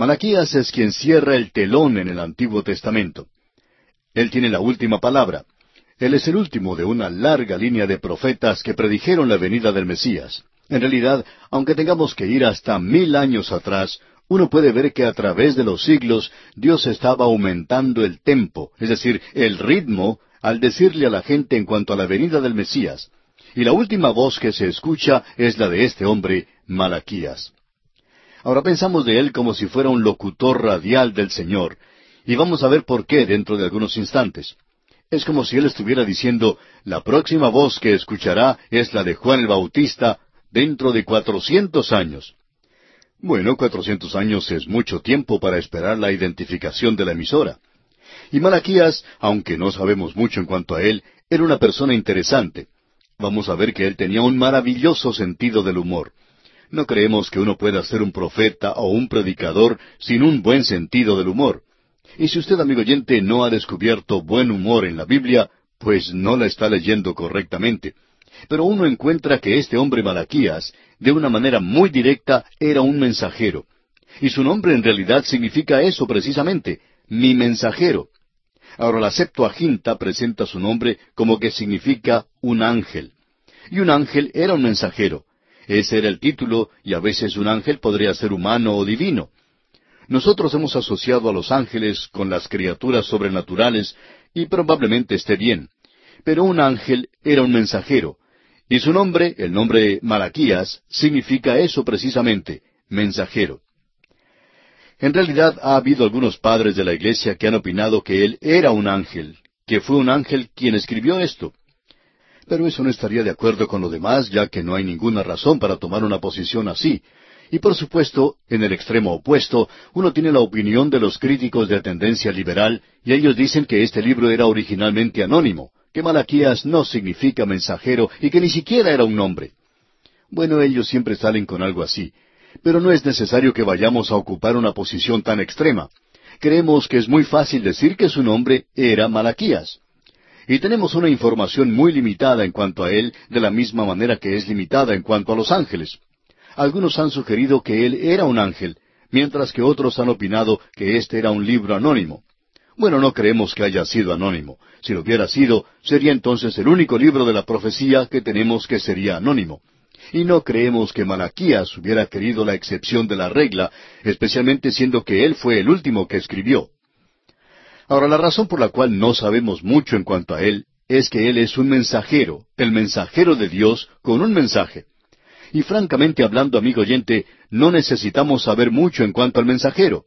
Malaquías es quien cierra el telón en el Antiguo Testamento. Él tiene la última palabra. Él es el último de una larga línea de profetas que predijeron la venida del Mesías. En realidad, aunque tengamos que ir hasta mil años atrás, uno puede ver que a través de los siglos Dios estaba aumentando el tempo, es decir, el ritmo, al decirle a la gente en cuanto a la venida del Mesías. Y la última voz que se escucha es la de este hombre, Malaquías. Ahora pensamos de él como si fuera un locutor radial del Señor, y vamos a ver por qué dentro de algunos instantes. Es como si él estuviera diciendo, la próxima voz que escuchará es la de Juan el Bautista dentro de cuatrocientos años. Bueno, cuatrocientos años es mucho tiempo para esperar la identificación de la emisora. Y Malaquías, aunque no sabemos mucho en cuanto a él, era una persona interesante. Vamos a ver que él tenía un maravilloso sentido del humor. No creemos que uno pueda ser un profeta o un predicador sin un buen sentido del humor. Y si usted, amigo oyente, no ha descubierto buen humor en la Biblia, pues no la está leyendo correctamente. Pero uno encuentra que este hombre Malaquías, de una manera muy directa, era un mensajero. Y su nombre en realidad significa eso precisamente, mi mensajero. Ahora la Septuaginta presenta su nombre como que significa un ángel. Y un ángel era un mensajero. Ese era el título, y a veces un ángel podría ser humano o divino. Nosotros hemos asociado a los ángeles con las criaturas sobrenaturales, y probablemente esté bien. Pero un ángel era un mensajero, y su nombre, el nombre Malaquías, significa eso precisamente, mensajero. En realidad ha habido algunos padres de la iglesia que han opinado que él era un ángel, que fue un ángel quien escribió esto. Pero eso no estaría de acuerdo con lo demás, ya que no hay ninguna razón para tomar una posición así. Y por supuesto, en el extremo opuesto, uno tiene la opinión de los críticos de tendencia liberal, y ellos dicen que este libro era originalmente anónimo que Malaquías no significa mensajero y que ni siquiera era un nombre. Bueno, ellos siempre salen con algo así, pero no es necesario que vayamos a ocupar una posición tan extrema. Creemos que es muy fácil decir que su nombre era Malaquías. Y tenemos una información muy limitada en cuanto a él, de la misma manera que es limitada en cuanto a los ángeles. Algunos han sugerido que él era un ángel, mientras que otros han opinado que este era un libro anónimo. Bueno, no creemos que haya sido anónimo. Si lo hubiera sido, sería entonces el único libro de la profecía que tenemos que sería anónimo. Y no creemos que Malaquías hubiera querido la excepción de la regla, especialmente siendo que él fue el último que escribió. Ahora, la razón por la cual no sabemos mucho en cuanto a él es que él es un mensajero, el mensajero de Dios con un mensaje. Y francamente hablando, amigo oyente, no necesitamos saber mucho en cuanto al mensajero.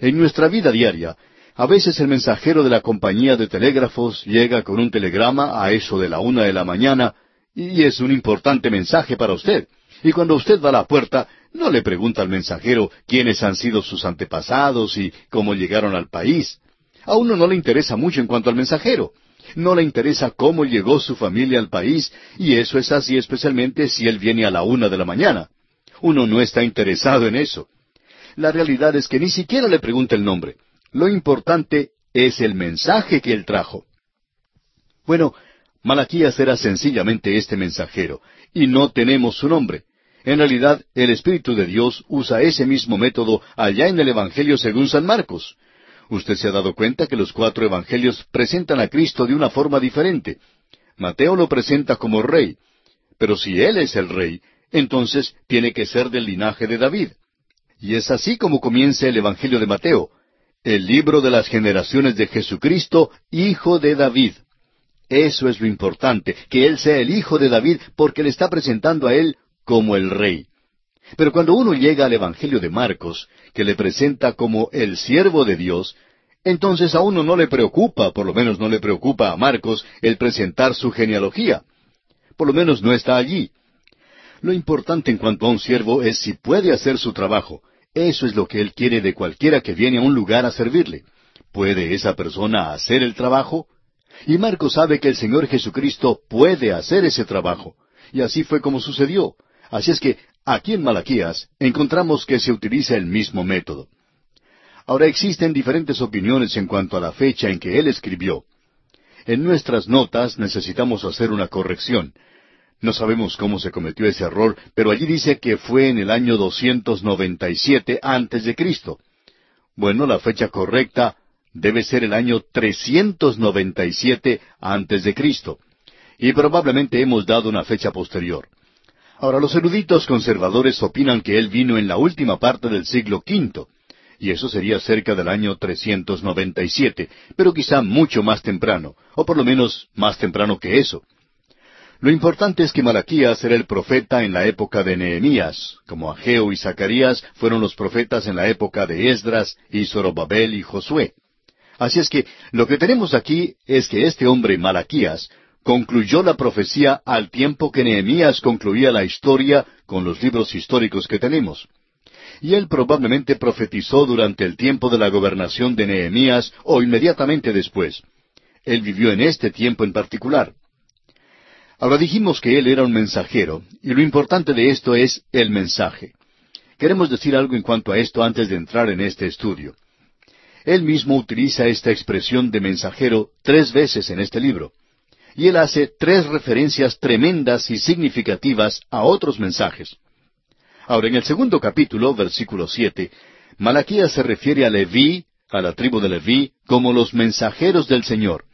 En nuestra vida diaria, a veces el mensajero de la compañía de telégrafos llega con un telegrama a eso de la una de la mañana y es un importante mensaje para usted. Y cuando usted va a la puerta, no le pregunta al mensajero quiénes han sido sus antepasados y cómo llegaron al país. A uno no le interesa mucho en cuanto al mensajero. No le interesa cómo llegó su familia al país, y eso es así especialmente si él viene a la una de la mañana. Uno no está interesado en eso. La realidad es que ni siquiera le pregunta el nombre. Lo importante es el mensaje que él trajo. Bueno, Malaquías era sencillamente este mensajero, y no tenemos su nombre. En realidad, el Espíritu de Dios usa ese mismo método allá en el Evangelio según San Marcos. Usted se ha dado cuenta que los cuatro Evangelios presentan a Cristo de una forma diferente. Mateo lo presenta como rey, pero si Él es el rey, entonces tiene que ser del linaje de David. Y es así como comienza el Evangelio de Mateo, el libro de las generaciones de Jesucristo, hijo de David. Eso es lo importante, que Él sea el hijo de David porque le está presentando a Él como el rey. Pero cuando uno llega al Evangelio de Marcos, que le presenta como el siervo de Dios, entonces a uno no le preocupa, por lo menos no le preocupa a Marcos, el presentar su genealogía. Por lo menos no está allí. Lo importante en cuanto a un siervo es si puede hacer su trabajo, eso es lo que Él quiere de cualquiera que viene a un lugar a servirle. ¿Puede esa persona hacer el trabajo? Y Marcos sabe que el Señor Jesucristo puede hacer ese trabajo. Y así fue como sucedió. Así es que aquí en Malaquías encontramos que se utiliza el mismo método. Ahora existen diferentes opiniones en cuanto a la fecha en que él escribió. En nuestras notas necesitamos hacer una corrección. No sabemos cómo se cometió ese error, pero allí dice que fue en el año 297 antes de Cristo. Bueno, la fecha correcta debe ser el año 397 antes de Cristo. Y probablemente hemos dado una fecha posterior. Ahora, los eruditos conservadores opinan que él vino en la última parte del siglo V, y eso sería cerca del año 397, pero quizá mucho más temprano, o por lo menos más temprano que eso. Lo importante es que Malaquías era el profeta en la época de Nehemías, como Ageo y Zacarías fueron los profetas en la época de Esdras y Zorobabel y Josué. Así es que lo que tenemos aquí es que este hombre Malaquías concluyó la profecía al tiempo que Nehemías concluía la historia con los libros históricos que tenemos. Y él probablemente profetizó durante el tiempo de la gobernación de Nehemías o inmediatamente después. Él vivió en este tiempo en particular. Ahora dijimos que él era un mensajero, y lo importante de esto es el mensaje. Queremos decir algo en cuanto a esto antes de entrar en este estudio. Él mismo utiliza esta expresión de mensajero tres veces en este libro y él hace tres referencias tremendas y significativas a otros mensajes. Ahora, en el segundo capítulo, versículo siete, Malaquías se refiere a Leví, a la tribu de Leví, como los mensajeros del Señor.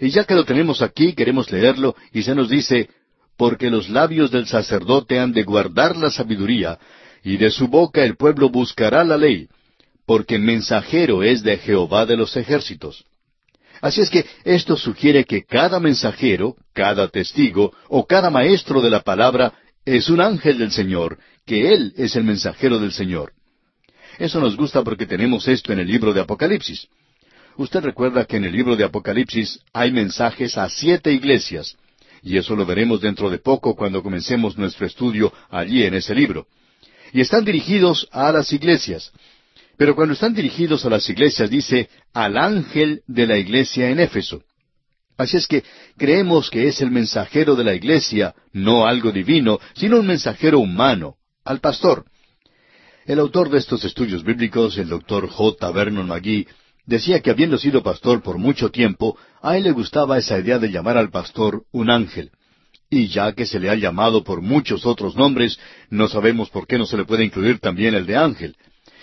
Y ya que lo tenemos aquí, queremos leerlo, y se nos dice, porque los labios del sacerdote han de guardar la sabiduría, y de su boca el pueblo buscará la ley, porque mensajero es de Jehová de los ejércitos. Así es que esto sugiere que cada mensajero, cada testigo o cada maestro de la palabra es un ángel del Señor, que Él es el mensajero del Señor. Eso nos gusta porque tenemos esto en el libro de Apocalipsis. Usted recuerda que en el libro de Apocalipsis hay mensajes a siete iglesias, y eso lo veremos dentro de poco cuando comencemos nuestro estudio allí en ese libro. Y están dirigidos a las iglesias, pero cuando están dirigidos a las iglesias dice al ángel de la iglesia en Éfeso. Así es que creemos que es el mensajero de la iglesia, no algo divino, sino un mensajero humano, al pastor. El autor de estos estudios bíblicos, el doctor J. Vernon McGee, decía que habiendo sido pastor por mucho tiempo, a él le gustaba esa idea de llamar al pastor un ángel. Y ya que se le ha llamado por muchos otros nombres, no sabemos por qué no se le puede incluir también el de ángel.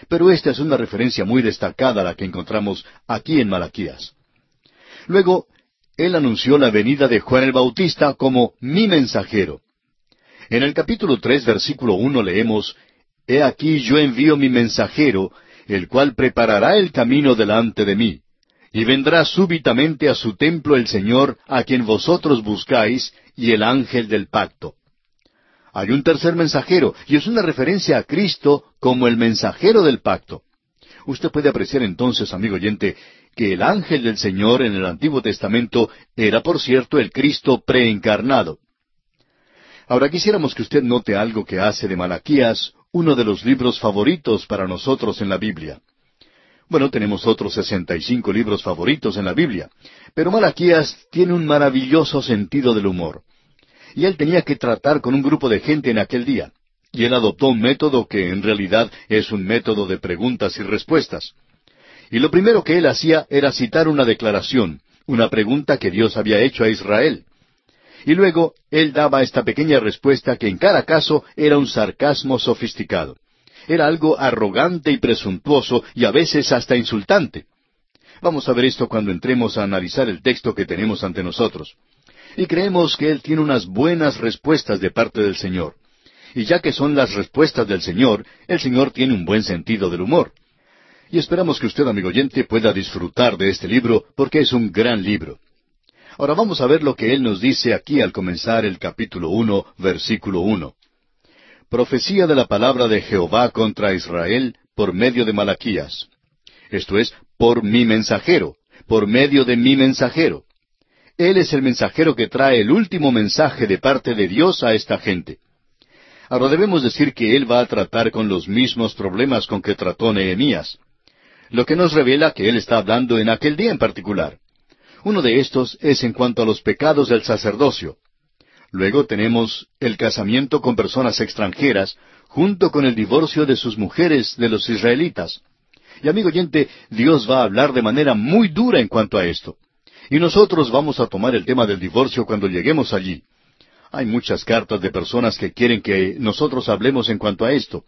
Pero esta es una referencia muy destacada a la que encontramos aquí en Malaquías. Luego, él anunció la venida de Juan el Bautista como mi mensajero. En el capítulo tres, versículo uno leemos He aquí yo envío mi mensajero, el cual preparará el camino delante de mí. Y vendrá súbitamente a su templo el Señor, a quien vosotros buscáis, y el ángel del pacto. Hay un tercer mensajero, y es una referencia a Cristo como el mensajero del pacto. Usted puede apreciar entonces, amigo oyente, que el ángel del Señor en el Antiguo Testamento era, por cierto, el Cristo preencarnado. Ahora quisiéramos que usted note algo que hace de Malaquías uno de los libros favoritos para nosotros en la Biblia. Bueno, tenemos otros sesenta y cinco libros favoritos en la Biblia, pero Malaquías tiene un maravilloso sentido del humor y él tenía que tratar con un grupo de gente en aquel día. Y él adoptó un método que en realidad es un método de preguntas y respuestas. Y lo primero que él hacía era citar una declaración, una pregunta que Dios había hecho a Israel. Y luego él daba esta pequeña respuesta que en cada caso era un sarcasmo sofisticado. Era algo arrogante y presuntuoso y a veces hasta insultante. Vamos a ver esto cuando entremos a analizar el texto que tenemos ante nosotros y creemos que Él tiene unas buenas respuestas de parte del Señor. Y ya que son las respuestas del Señor, el Señor tiene un buen sentido del humor. Y esperamos que usted, amigo oyente, pueda disfrutar de este libro porque es un gran libro. Ahora vamos a ver lo que Él nos dice aquí al comenzar el capítulo uno, versículo uno. Profecía de la palabra de Jehová contra Israel por medio de Malaquías. Esto es, por mi mensajero, por medio de mi mensajero. Él es el mensajero que trae el último mensaje de parte de Dios a esta gente. Ahora debemos decir que Él va a tratar con los mismos problemas con que trató Nehemías, lo que nos revela que Él está hablando en aquel día en particular. Uno de estos es en cuanto a los pecados del sacerdocio. Luego tenemos el casamiento con personas extranjeras, junto con el divorcio de sus mujeres de los israelitas. Y amigo oyente, Dios va a hablar de manera muy dura en cuanto a esto. Y nosotros vamos a tomar el tema del divorcio cuando lleguemos allí. Hay muchas cartas de personas que quieren que nosotros hablemos en cuanto a esto.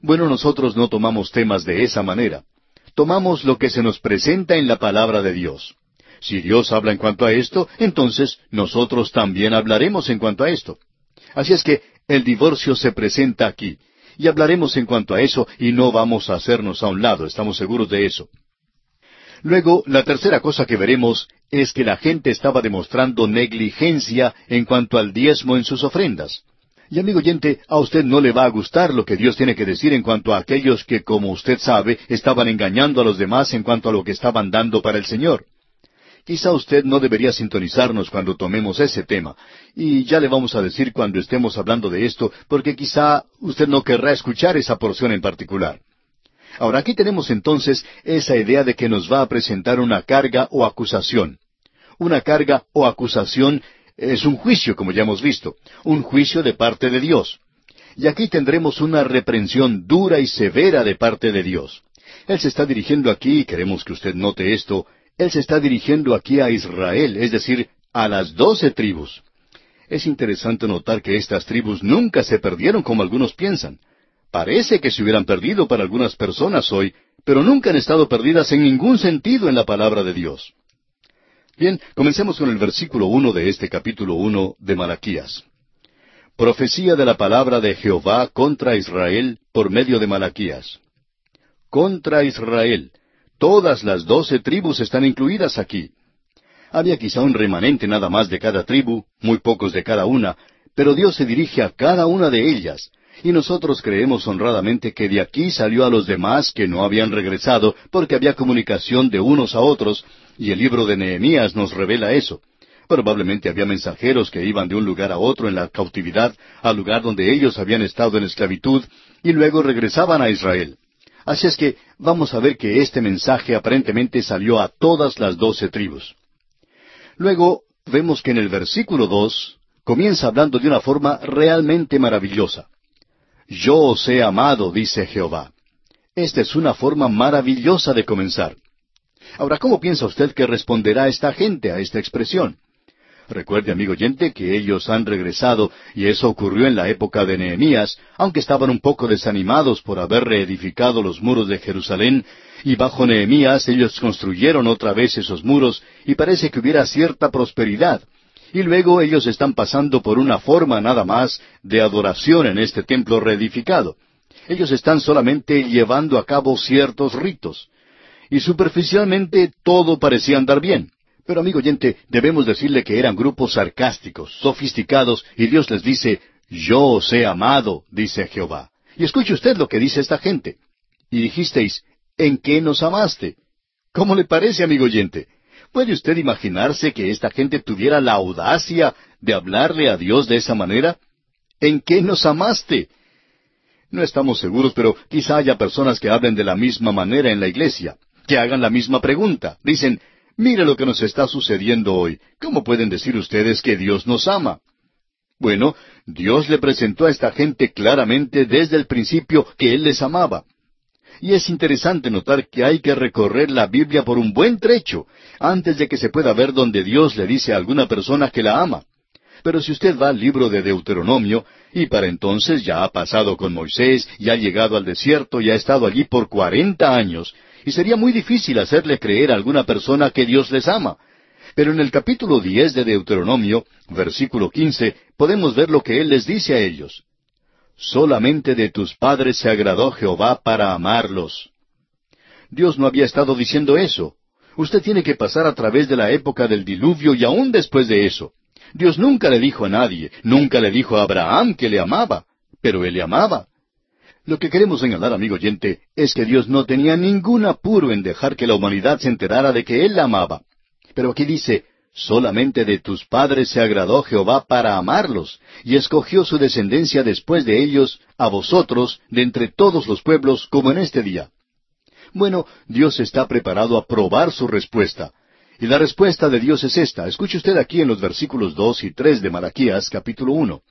Bueno, nosotros no tomamos temas de esa manera. tomamos lo que se nos presenta en la palabra de Dios. Si Dios habla en cuanto a esto, entonces nosotros también hablaremos en cuanto a esto. Así es que el divorcio se presenta aquí, y hablaremos en cuanto a eso y no vamos a hacernos a un lado, estamos seguros de eso. Luego, la tercera cosa que veremos es que la gente estaba demostrando negligencia en cuanto al diezmo en sus ofrendas. Y amigo oyente, a usted no le va a gustar lo que Dios tiene que decir en cuanto a aquellos que, como usted sabe, estaban engañando a los demás en cuanto a lo que estaban dando para el Señor. Quizá usted no debería sintonizarnos cuando tomemos ese tema, y ya le vamos a decir cuando estemos hablando de esto, porque quizá usted no querrá escuchar esa porción en particular. Ahora aquí tenemos entonces esa idea de que nos va a presentar una carga o acusación. Una carga o acusación es un juicio, como ya hemos visto, un juicio de parte de Dios. Y aquí tendremos una reprensión dura y severa de parte de Dios. Él se está dirigiendo aquí, queremos que usted note esto, él se está dirigiendo aquí a Israel, es decir, a las doce tribus. Es interesante notar que estas tribus nunca se perdieron como algunos piensan. Parece que se hubieran perdido para algunas personas hoy, pero nunca han estado perdidas en ningún sentido en la palabra de Dios. Bien, comencemos con el versículo uno de este capítulo uno de Malaquías. Profecía de la palabra de Jehová contra Israel por medio de Malaquías. Contra Israel, Todas las doce tribus están incluidas aquí. Había quizá un remanente nada más de cada tribu, muy pocos de cada una, pero Dios se dirige a cada una de ellas, y nosotros creemos honradamente que de aquí salió a los demás que no habían regresado, porque había comunicación de unos a otros, y el libro de Nehemías nos revela eso. Probablemente había mensajeros que iban de un lugar a otro en la cautividad, al lugar donde ellos habían estado en esclavitud, y luego regresaban a Israel. Así es que vamos a ver que este mensaje aparentemente salió a todas las doce tribus. Luego vemos que en el versículo dos comienza hablando de una forma realmente maravillosa. Yo os he amado, dice Jehová. Esta es una forma maravillosa de comenzar. Ahora, ¿cómo piensa usted que responderá esta gente a esta expresión? Recuerde, amigo oyente, que ellos han regresado, y eso ocurrió en la época de Nehemías, aunque estaban un poco desanimados por haber reedificado los muros de Jerusalén, y bajo Nehemías ellos construyeron otra vez esos muros, y parece que hubiera cierta prosperidad. Y luego ellos están pasando por una forma nada más de adoración en este templo reedificado. Ellos están solamente llevando a cabo ciertos ritos. Y superficialmente todo parecía andar bien. Pero amigo oyente, debemos decirle que eran grupos sarcásticos, sofisticados, y Dios les dice, Yo os he amado, dice Jehová. Y escuche usted lo que dice esta gente. Y dijisteis, ¿en qué nos amaste? ¿Cómo le parece, amigo oyente? ¿Puede usted imaginarse que esta gente tuviera la audacia de hablarle a Dios de esa manera? ¿En qué nos amaste? No estamos seguros, pero quizá haya personas que hablen de la misma manera en la iglesia, que hagan la misma pregunta. Dicen, Mire lo que nos está sucediendo hoy. ¿Cómo pueden decir ustedes que Dios nos ama? Bueno, Dios le presentó a esta gente claramente desde el principio que Él les amaba. Y es interesante notar que hay que recorrer la Biblia por un buen trecho antes de que se pueda ver donde Dios le dice a alguna persona que la ama. Pero si usted va al libro de Deuteronomio, y para entonces ya ha pasado con Moisés, y ha llegado al desierto, y ha estado allí por cuarenta años, y sería muy difícil hacerle creer a alguna persona que Dios les ama. Pero en el capítulo diez de Deuteronomio, versículo quince, podemos ver lo que Él les dice a ellos. Solamente de tus padres se agradó Jehová para amarlos. Dios no había estado diciendo eso. Usted tiene que pasar a través de la época del diluvio y aún después de eso. Dios nunca le dijo a nadie, nunca le dijo a Abraham que le amaba, pero él le amaba. Lo que queremos señalar, amigo oyente, es que Dios no tenía ningún apuro en dejar que la humanidad se enterara de que Él la amaba. Pero aquí dice, solamente de tus padres se agradó Jehová para amarlos, y escogió su descendencia después de ellos, a vosotros, de entre todos los pueblos, como en este día. Bueno, Dios está preparado a probar su respuesta. Y la respuesta de Dios es esta. Escuche usted aquí en los versículos dos y tres de Malaquías, capítulo uno.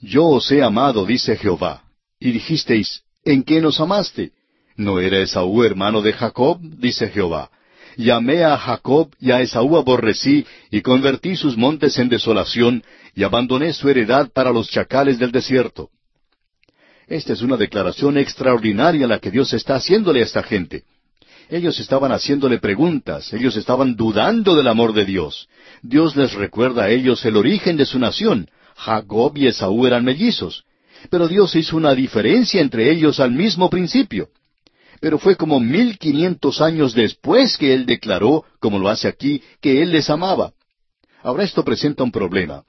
Yo os he amado, dice Jehová y dijisteis, ¿en qué nos amaste? ¿No era Esaú hermano de Jacob? dice Jehová. Llamé a Jacob y a Esaú aborrecí, y convertí sus montes en desolación, y abandoné su heredad para los chacales del desierto. Esta es una declaración extraordinaria la que Dios está haciéndole a esta gente. Ellos estaban haciéndole preguntas, ellos estaban dudando del amor de Dios. Dios les recuerda a ellos el origen de su nación. Jacob y Esaú eran mellizos. Pero Dios hizo una diferencia entre ellos al mismo principio. Pero fue como mil quinientos años después que Él declaró, como lo hace aquí, que Él les amaba. Ahora esto presenta un problema.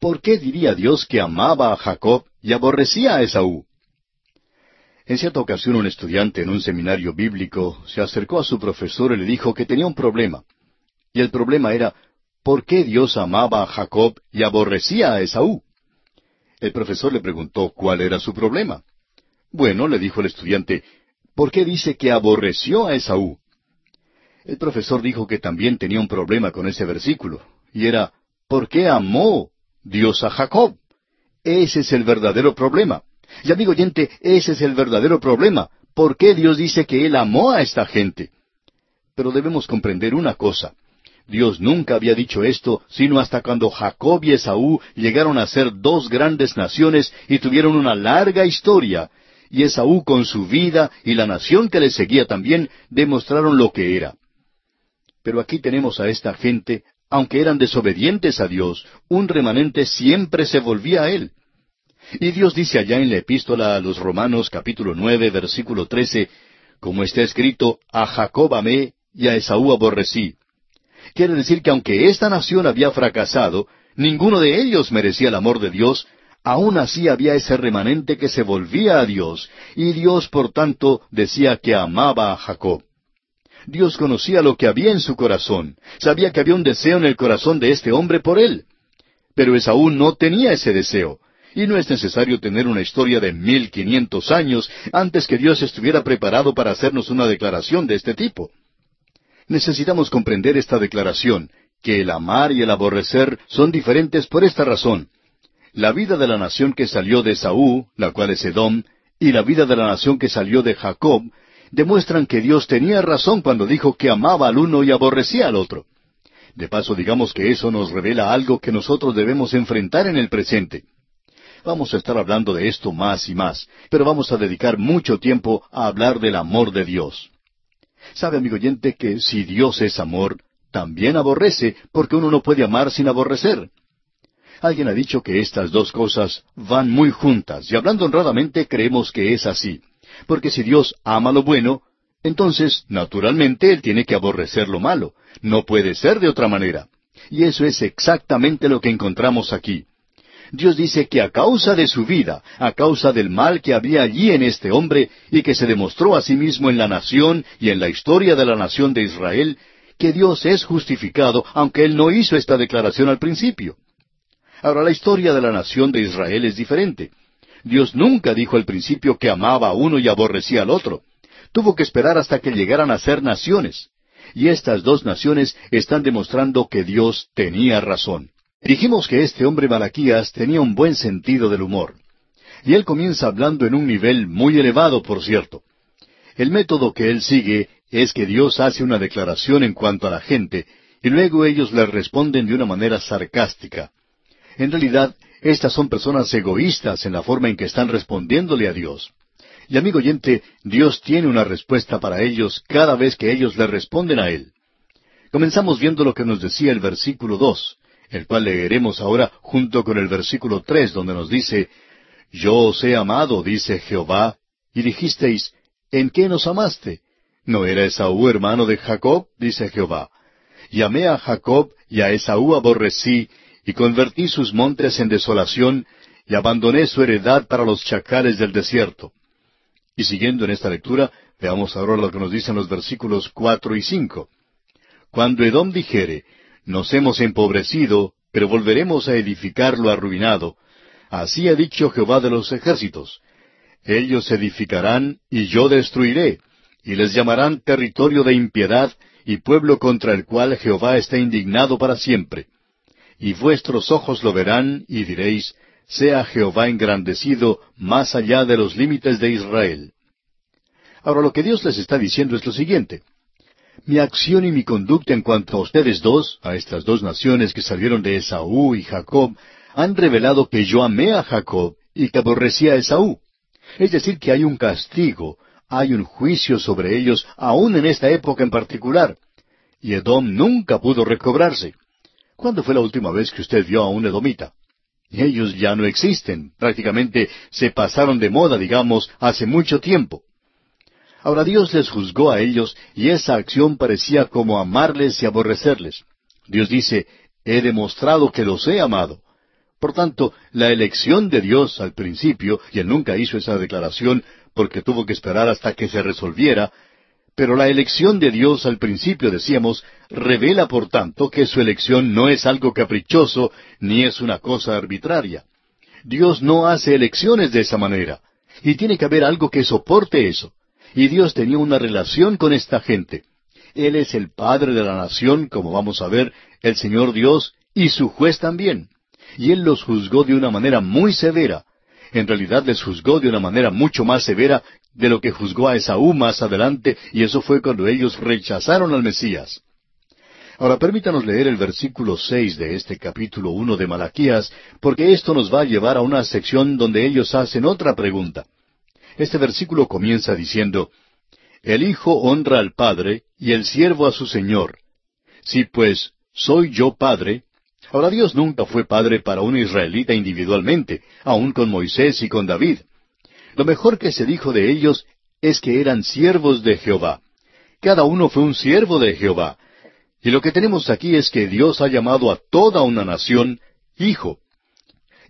¿Por qué diría Dios que amaba a Jacob y aborrecía a Esaú? En cierta ocasión un estudiante en un seminario bíblico se acercó a su profesor y le dijo que tenía un problema. Y el problema era, ¿por qué Dios amaba a Jacob y aborrecía a Esaú? El profesor le preguntó cuál era su problema. Bueno, le dijo el estudiante, ¿por qué dice que aborreció a Esaú? El profesor dijo que también tenía un problema con ese versículo, y era, ¿por qué amó Dios a Jacob? Ese es el verdadero problema. Y amigo oyente, ese es el verdadero problema. ¿Por qué Dios dice que Él amó a esta gente? Pero debemos comprender una cosa. Dios nunca había dicho esto, sino hasta cuando Jacob y Esaú llegaron a ser dos grandes naciones y tuvieron una larga historia, y Esaú con su vida y la nación que le seguía también demostraron lo que era. Pero aquí tenemos a esta gente, aunque eran desobedientes a Dios, un remanente siempre se volvía a Él. Y Dios dice allá en la epístola a los Romanos capítulo nueve versículo trece, como está escrito, a Jacob amé y a Esaú aborrecí. Quiere decir que aunque esta nación había fracasado, ninguno de ellos merecía el amor de Dios, aún así había ese remanente que se volvía a Dios, y Dios por tanto decía que amaba a Jacob. Dios conocía lo que había en su corazón, sabía que había un deseo en el corazón de este hombre por él. Pero Esaú no tenía ese deseo, y no es necesario tener una historia de mil quinientos años antes que Dios estuviera preparado para hacernos una declaración de este tipo. Necesitamos comprender esta declaración, que el amar y el aborrecer son diferentes por esta razón. La vida de la nación que salió de Saúl, la cual es Edom, y la vida de la nación que salió de Jacob, demuestran que Dios tenía razón cuando dijo que amaba al uno y aborrecía al otro. De paso, digamos que eso nos revela algo que nosotros debemos enfrentar en el presente. Vamos a estar hablando de esto más y más, pero vamos a dedicar mucho tiempo a hablar del amor de Dios. Sabe, amigo oyente, que si Dios es amor, también aborrece, porque uno no puede amar sin aborrecer. Alguien ha dicho que estas dos cosas van muy juntas, y hablando honradamente creemos que es así. Porque si Dios ama lo bueno, entonces, naturalmente, Él tiene que aborrecer lo malo. No puede ser de otra manera. Y eso es exactamente lo que encontramos aquí. Dios dice que a causa de su vida, a causa del mal que había allí en este hombre y que se demostró a sí mismo en la nación y en la historia de la nación de Israel, que Dios es justificado, aunque Él no hizo esta declaración al principio. Ahora, la historia de la nación de Israel es diferente. Dios nunca dijo al principio que amaba a uno y aborrecía al otro. Tuvo que esperar hasta que llegaran a ser naciones. Y estas dos naciones están demostrando que Dios tenía razón. Dijimos que este hombre Malaquías tenía un buen sentido del humor. Y él comienza hablando en un nivel muy elevado, por cierto. El método que él sigue es que Dios hace una declaración en cuanto a la gente, y luego ellos le responden de una manera sarcástica. En realidad, estas son personas egoístas en la forma en que están respondiéndole a Dios. Y amigo oyente, Dios tiene una respuesta para ellos cada vez que ellos le responden a Él. Comenzamos viendo lo que nos decía el versículo dos el cual leeremos ahora junto con el versículo tres, donde nos dice, Yo os he amado, dice Jehová, y dijisteis, ¿en qué nos amaste? ¿No era Esaú hermano de Jacob? dice Jehová. Y amé a Jacob y a Esaú aborrecí, y convertí sus montes en desolación, y abandoné su heredad para los chacales del desierto. Y siguiendo en esta lectura, veamos ahora lo que nos dicen los versículos cuatro y cinco. Cuando Edom dijere, nos hemos empobrecido, pero volveremos a edificar lo arruinado. Así ha dicho Jehová de los ejércitos. Ellos edificarán y yo destruiré, y les llamarán territorio de impiedad y pueblo contra el cual Jehová está indignado para siempre. Y vuestros ojos lo verán y diréis, sea Jehová engrandecido más allá de los límites de Israel. Ahora lo que Dios les está diciendo es lo siguiente. Mi acción y mi conducta en cuanto a ustedes dos, a estas dos naciones que salieron de Esaú y Jacob, han revelado que yo amé a Jacob y que aborrecí a Esaú. Es decir, que hay un castigo, hay un juicio sobre ellos aún en esta época en particular. Y Edom nunca pudo recobrarse. ¿Cuándo fue la última vez que usted vio a un edomita? Ellos ya no existen, prácticamente se pasaron de moda, digamos, hace mucho tiempo. Ahora Dios les juzgó a ellos y esa acción parecía como amarles y aborrecerles. Dios dice, he demostrado que los he amado. Por tanto, la elección de Dios al principio, y él nunca hizo esa declaración porque tuvo que esperar hasta que se resolviera, pero la elección de Dios al principio, decíamos, revela por tanto que su elección no es algo caprichoso ni es una cosa arbitraria. Dios no hace elecciones de esa manera, y tiene que haber algo que soporte eso. Y Dios tenía una relación con esta gente. Él es el Padre de la nación, como vamos a ver, el Señor Dios, y su juez también y él los juzgó de una manera muy severa. En realidad les juzgó de una manera mucho más severa de lo que juzgó a Esaú más adelante, y eso fue cuando ellos rechazaron al Mesías. Ahora permítanos leer el versículo seis de este capítulo uno de Malaquías, porque esto nos va a llevar a una sección donde ellos hacen otra pregunta. Este versículo comienza diciendo, El Hijo honra al Padre y el siervo a su Señor. Si pues soy yo Padre, Ahora Dios nunca fue padre para un israelita individualmente, aun con Moisés y con David. Lo mejor que se dijo de ellos es que eran siervos de Jehová. Cada uno fue un siervo de Jehová. Y lo que tenemos aquí es que Dios ha llamado a toda una nación hijo.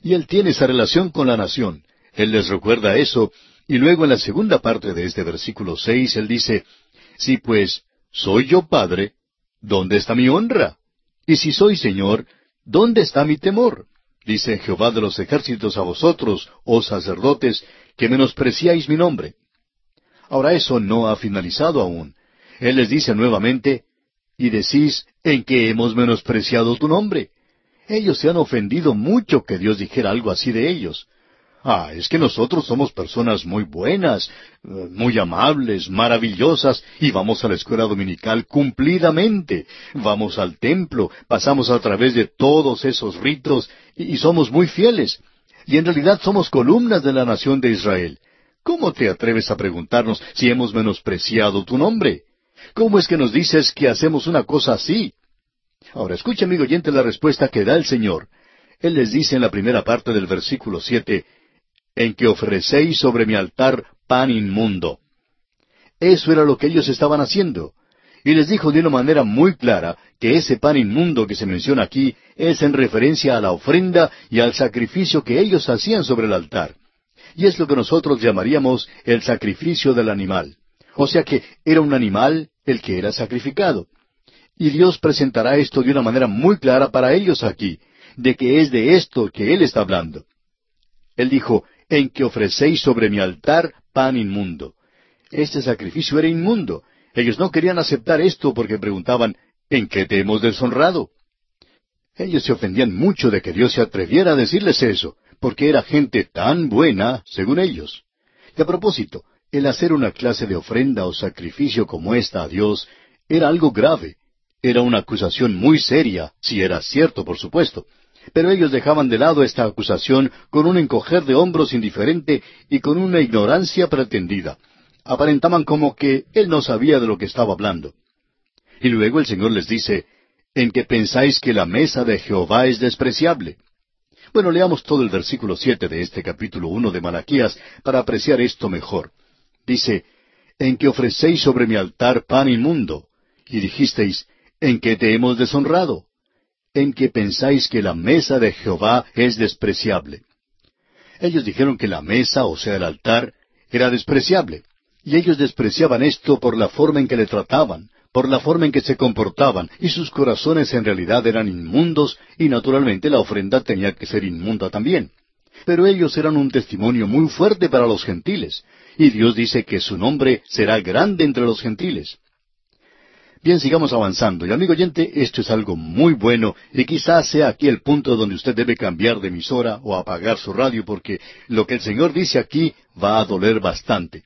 Y Él tiene esa relación con la nación. Él les recuerda eso, y luego en la segunda parte de este versículo seis Él dice, Si pues soy yo padre, ¿dónde está mi honra? Y si soy Señor, ¿Dónde está mi temor? Dice Jehová de los ejércitos a vosotros, oh sacerdotes, que menospreciáis mi nombre. Ahora eso no ha finalizado aún. Él les dice nuevamente, y decís, ¿en qué hemos menospreciado tu nombre? Ellos se han ofendido mucho que Dios dijera algo así de ellos. Ah, es que nosotros somos personas muy buenas, eh, muy amables, maravillosas, y vamos a la escuela dominical cumplidamente, vamos al templo, pasamos a través de todos esos ritos, y, somos muy fieles. Y en realidad somos columnas de la nación de Israel. ¿Cómo te atreves a preguntarnos si hemos menospreciado tu nombre? ¿Cómo es que nos dices que hacemos una cosa así? Ahora escucha, amigo oyente, la respuesta que da el Señor. Él les dice en la primera parte del versículo siete, en que ofrecéis sobre mi altar pan inmundo. Eso era lo que ellos estaban haciendo. Y les dijo de una manera muy clara que ese pan inmundo que se menciona aquí es en referencia a la ofrenda y al sacrificio que ellos hacían sobre el altar. Y es lo que nosotros llamaríamos el sacrificio del animal. O sea que era un animal el que era sacrificado. Y Dios presentará esto de una manera muy clara para ellos aquí, de que es de esto que Él está hablando. Él dijo, en que ofrecéis sobre mi altar pan inmundo. Este sacrificio era inmundo. Ellos no querían aceptar esto porque preguntaban, ¿en qué te hemos deshonrado? Ellos se ofendían mucho de que Dios se atreviera a decirles eso, porque era gente tan buena, según ellos. Y a propósito, el hacer una clase de ofrenda o sacrificio como esta a Dios era algo grave. Era una acusación muy seria, si era cierto, por supuesto. Pero ellos dejaban de lado esta acusación con un encoger de hombros indiferente y con una ignorancia pretendida. Aparentaban como que él no sabía de lo que estaba hablando. Y luego el Señor les dice, en que pensáis que la mesa de Jehová es despreciable. Bueno, leamos todo el versículo siete de este capítulo uno de Malaquías para apreciar esto mejor. Dice, en que ofrecéis sobre mi altar pan inmundo, y dijisteis, en que te hemos deshonrado en que pensáis que la mesa de Jehová es despreciable. Ellos dijeron que la mesa, o sea, el altar, era despreciable. Y ellos despreciaban esto por la forma en que le trataban, por la forma en que se comportaban, y sus corazones en realidad eran inmundos, y naturalmente la ofrenda tenía que ser inmunda también. Pero ellos eran un testimonio muy fuerte para los gentiles, y Dios dice que su nombre será grande entre los gentiles. Bien, sigamos avanzando. Y amigo oyente, esto es algo muy bueno y quizás sea aquí el punto donde usted debe cambiar de emisora o apagar su radio porque lo que el Señor dice aquí va a doler bastante.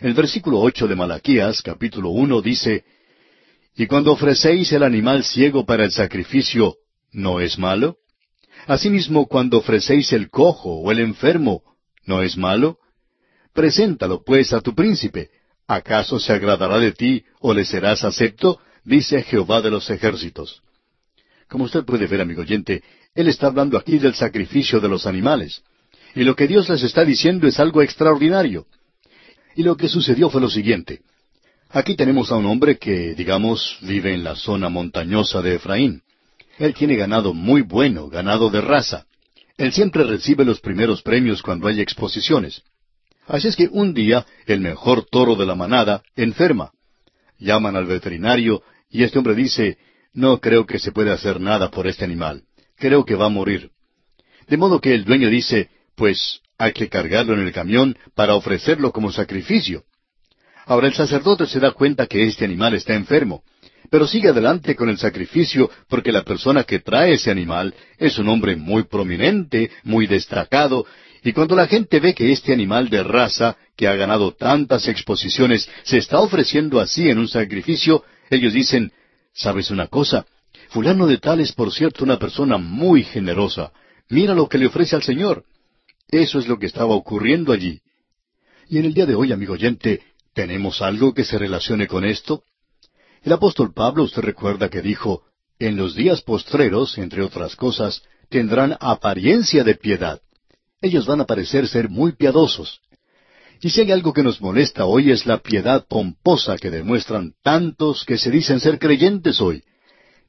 El versículo ocho de Malaquías, capítulo uno, dice, Y cuando ofrecéis el animal ciego para el sacrificio, ¿no es malo? Asimismo, cuando ofrecéis el cojo o el enfermo, ¿no es malo? Preséntalo pues a tu príncipe. ¿Acaso se agradará de ti o le serás acepto? dice Jehová de los ejércitos. Como usted puede ver, amigo oyente, él está hablando aquí del sacrificio de los animales. Y lo que Dios les está diciendo es algo extraordinario. Y lo que sucedió fue lo siguiente. Aquí tenemos a un hombre que, digamos, vive en la zona montañosa de Efraín. Él tiene ganado muy bueno, ganado de raza. Él siempre recibe los primeros premios cuando hay exposiciones. Así es que un día el mejor toro de la manada enferma. Llaman al veterinario y este hombre dice, no creo que se pueda hacer nada por este animal. Creo que va a morir. De modo que el dueño dice, pues hay que cargarlo en el camión para ofrecerlo como sacrificio. Ahora el sacerdote se da cuenta que este animal está enfermo, pero sigue adelante con el sacrificio porque la persona que trae ese animal es un hombre muy prominente, muy destacado, y cuando la gente ve que este animal de raza, que ha ganado tantas exposiciones, se está ofreciendo así en un sacrificio, ellos dicen, ¿sabes una cosa? Fulano de tal es, por cierto, una persona muy generosa. Mira lo que le ofrece al Señor. Eso es lo que estaba ocurriendo allí. Y en el día de hoy, amigo oyente, ¿tenemos algo que se relacione con esto? El apóstol Pablo, usted recuerda que dijo, en los días postreros, entre otras cosas, tendrán apariencia de piedad. Ellos van a parecer ser muy piadosos. Y si hay algo que nos molesta hoy es la piedad pomposa que demuestran tantos que se dicen ser creyentes hoy.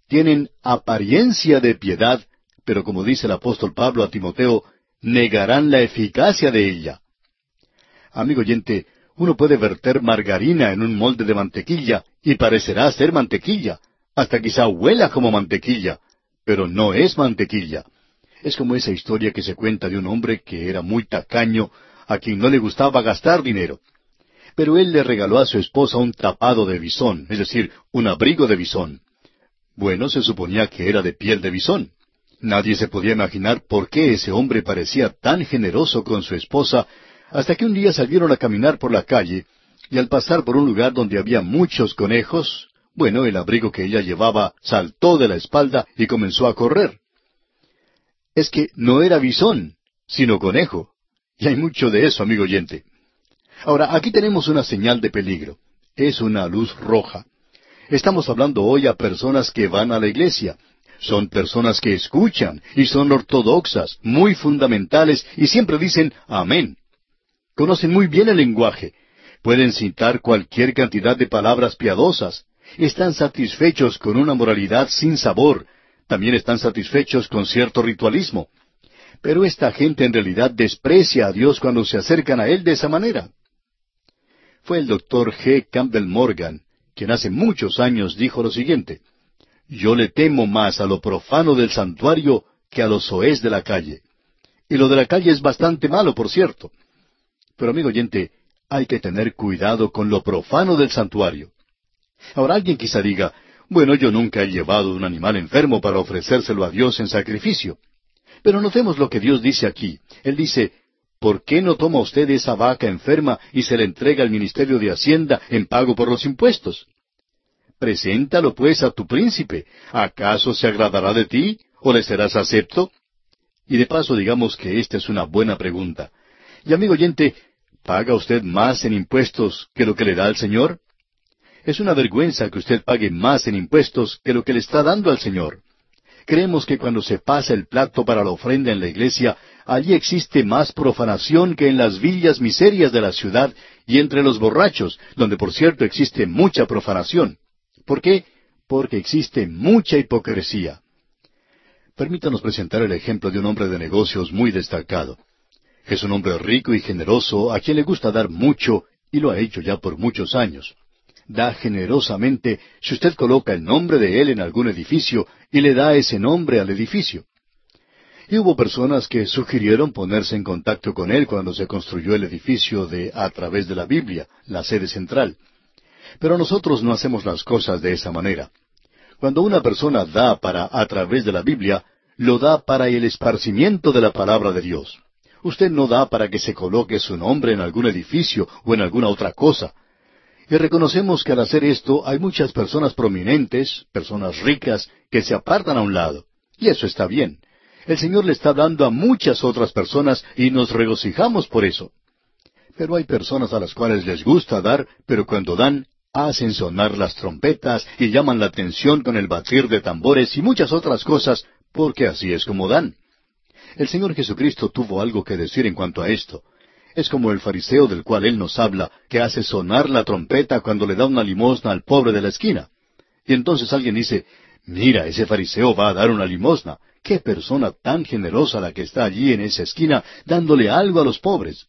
Tienen apariencia de piedad, pero como dice el apóstol Pablo a Timoteo, negarán la eficacia de ella. Amigo oyente, uno puede verter margarina en un molde de mantequilla y parecerá ser mantequilla, hasta quizá huela como mantequilla, pero no es mantequilla. Es como esa historia que se cuenta de un hombre que era muy tacaño, a quien no le gustaba gastar dinero. Pero él le regaló a su esposa un tapado de bisón, es decir, un abrigo de bisón. Bueno, se suponía que era de piel de bisón. Nadie se podía imaginar por qué ese hombre parecía tan generoso con su esposa, hasta que un día salieron a caminar por la calle, y al pasar por un lugar donde había muchos conejos, bueno, el abrigo que ella llevaba saltó de la espalda y comenzó a correr. Es que no era bisón, sino conejo. Y hay mucho de eso, amigo oyente. Ahora, aquí tenemos una señal de peligro. Es una luz roja. Estamos hablando hoy a personas que van a la iglesia. Son personas que escuchan y son ortodoxas, muy fundamentales y siempre dicen amén. Conocen muy bien el lenguaje. Pueden citar cualquier cantidad de palabras piadosas. Están satisfechos con una moralidad sin sabor. También están satisfechos con cierto ritualismo. Pero esta gente en realidad desprecia a Dios cuando se acercan a Él de esa manera. Fue el doctor G. Campbell Morgan quien hace muchos años dijo lo siguiente, Yo le temo más a lo profano del santuario que a lo soez de la calle. Y lo de la calle es bastante malo, por cierto. Pero amigo oyente, hay que tener cuidado con lo profano del santuario. Ahora alguien quizá diga, bueno, yo nunca he llevado un animal enfermo para ofrecérselo a Dios en sacrificio. Pero notemos lo que Dios dice aquí. Él dice, ¿por qué no toma usted esa vaca enferma y se la entrega al Ministerio de Hacienda en pago por los impuestos? Preséntalo pues a tu príncipe. ¿Acaso se agradará de ti o le serás acepto? Y de paso digamos que esta es una buena pregunta. Y amigo oyente, ¿paga usted más en impuestos que lo que le da al Señor? Es una vergüenza que usted pague más en impuestos que lo que le está dando al Señor. Creemos que cuando se pasa el plato para la ofrenda en la iglesia, allí existe más profanación que en las villas miserias de la ciudad y entre los borrachos, donde por cierto existe mucha profanación. ¿Por qué? Porque existe mucha hipocresía. Permítanos presentar el ejemplo de un hombre de negocios muy destacado. Es un hombre rico y generoso a quien le gusta dar mucho y lo ha hecho ya por muchos años da generosamente si usted coloca el nombre de él en algún edificio y le da ese nombre al edificio. Y hubo personas que sugirieron ponerse en contacto con él cuando se construyó el edificio de A través de la Biblia, la sede central. Pero nosotros no hacemos las cosas de esa manera. Cuando una persona da para A través de la Biblia, lo da para el esparcimiento de la palabra de Dios. Usted no da para que se coloque su nombre en algún edificio o en alguna otra cosa. Y reconocemos que al hacer esto hay muchas personas prominentes, personas ricas, que se apartan a un lado. Y eso está bien. El Señor le está dando a muchas otras personas y nos regocijamos por eso. Pero hay personas a las cuales les gusta dar, pero cuando dan, hacen sonar las trompetas y llaman la atención con el batir de tambores y muchas otras cosas, porque así es como dan. El Señor Jesucristo tuvo algo que decir en cuanto a esto. Es como el fariseo del cual Él nos habla, que hace sonar la trompeta cuando le da una limosna al pobre de la esquina. Y entonces alguien dice, mira, ese fariseo va a dar una limosna. Qué persona tan generosa la que está allí en esa esquina dándole algo a los pobres.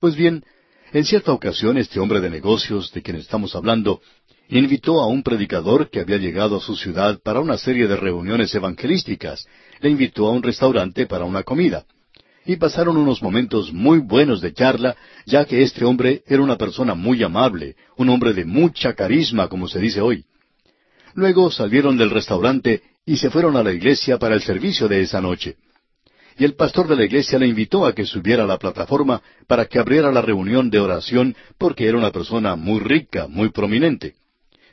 Pues bien, en cierta ocasión este hombre de negocios de quien estamos hablando invitó a un predicador que había llegado a su ciudad para una serie de reuniones evangelísticas. Le invitó a un restaurante para una comida. Y pasaron unos momentos muy buenos de charla, ya que este hombre era una persona muy amable, un hombre de mucha carisma, como se dice hoy. Luego salieron del restaurante y se fueron a la iglesia para el servicio de esa noche. Y el pastor de la iglesia le invitó a que subiera a la plataforma para que abriera la reunión de oración porque era una persona muy rica, muy prominente.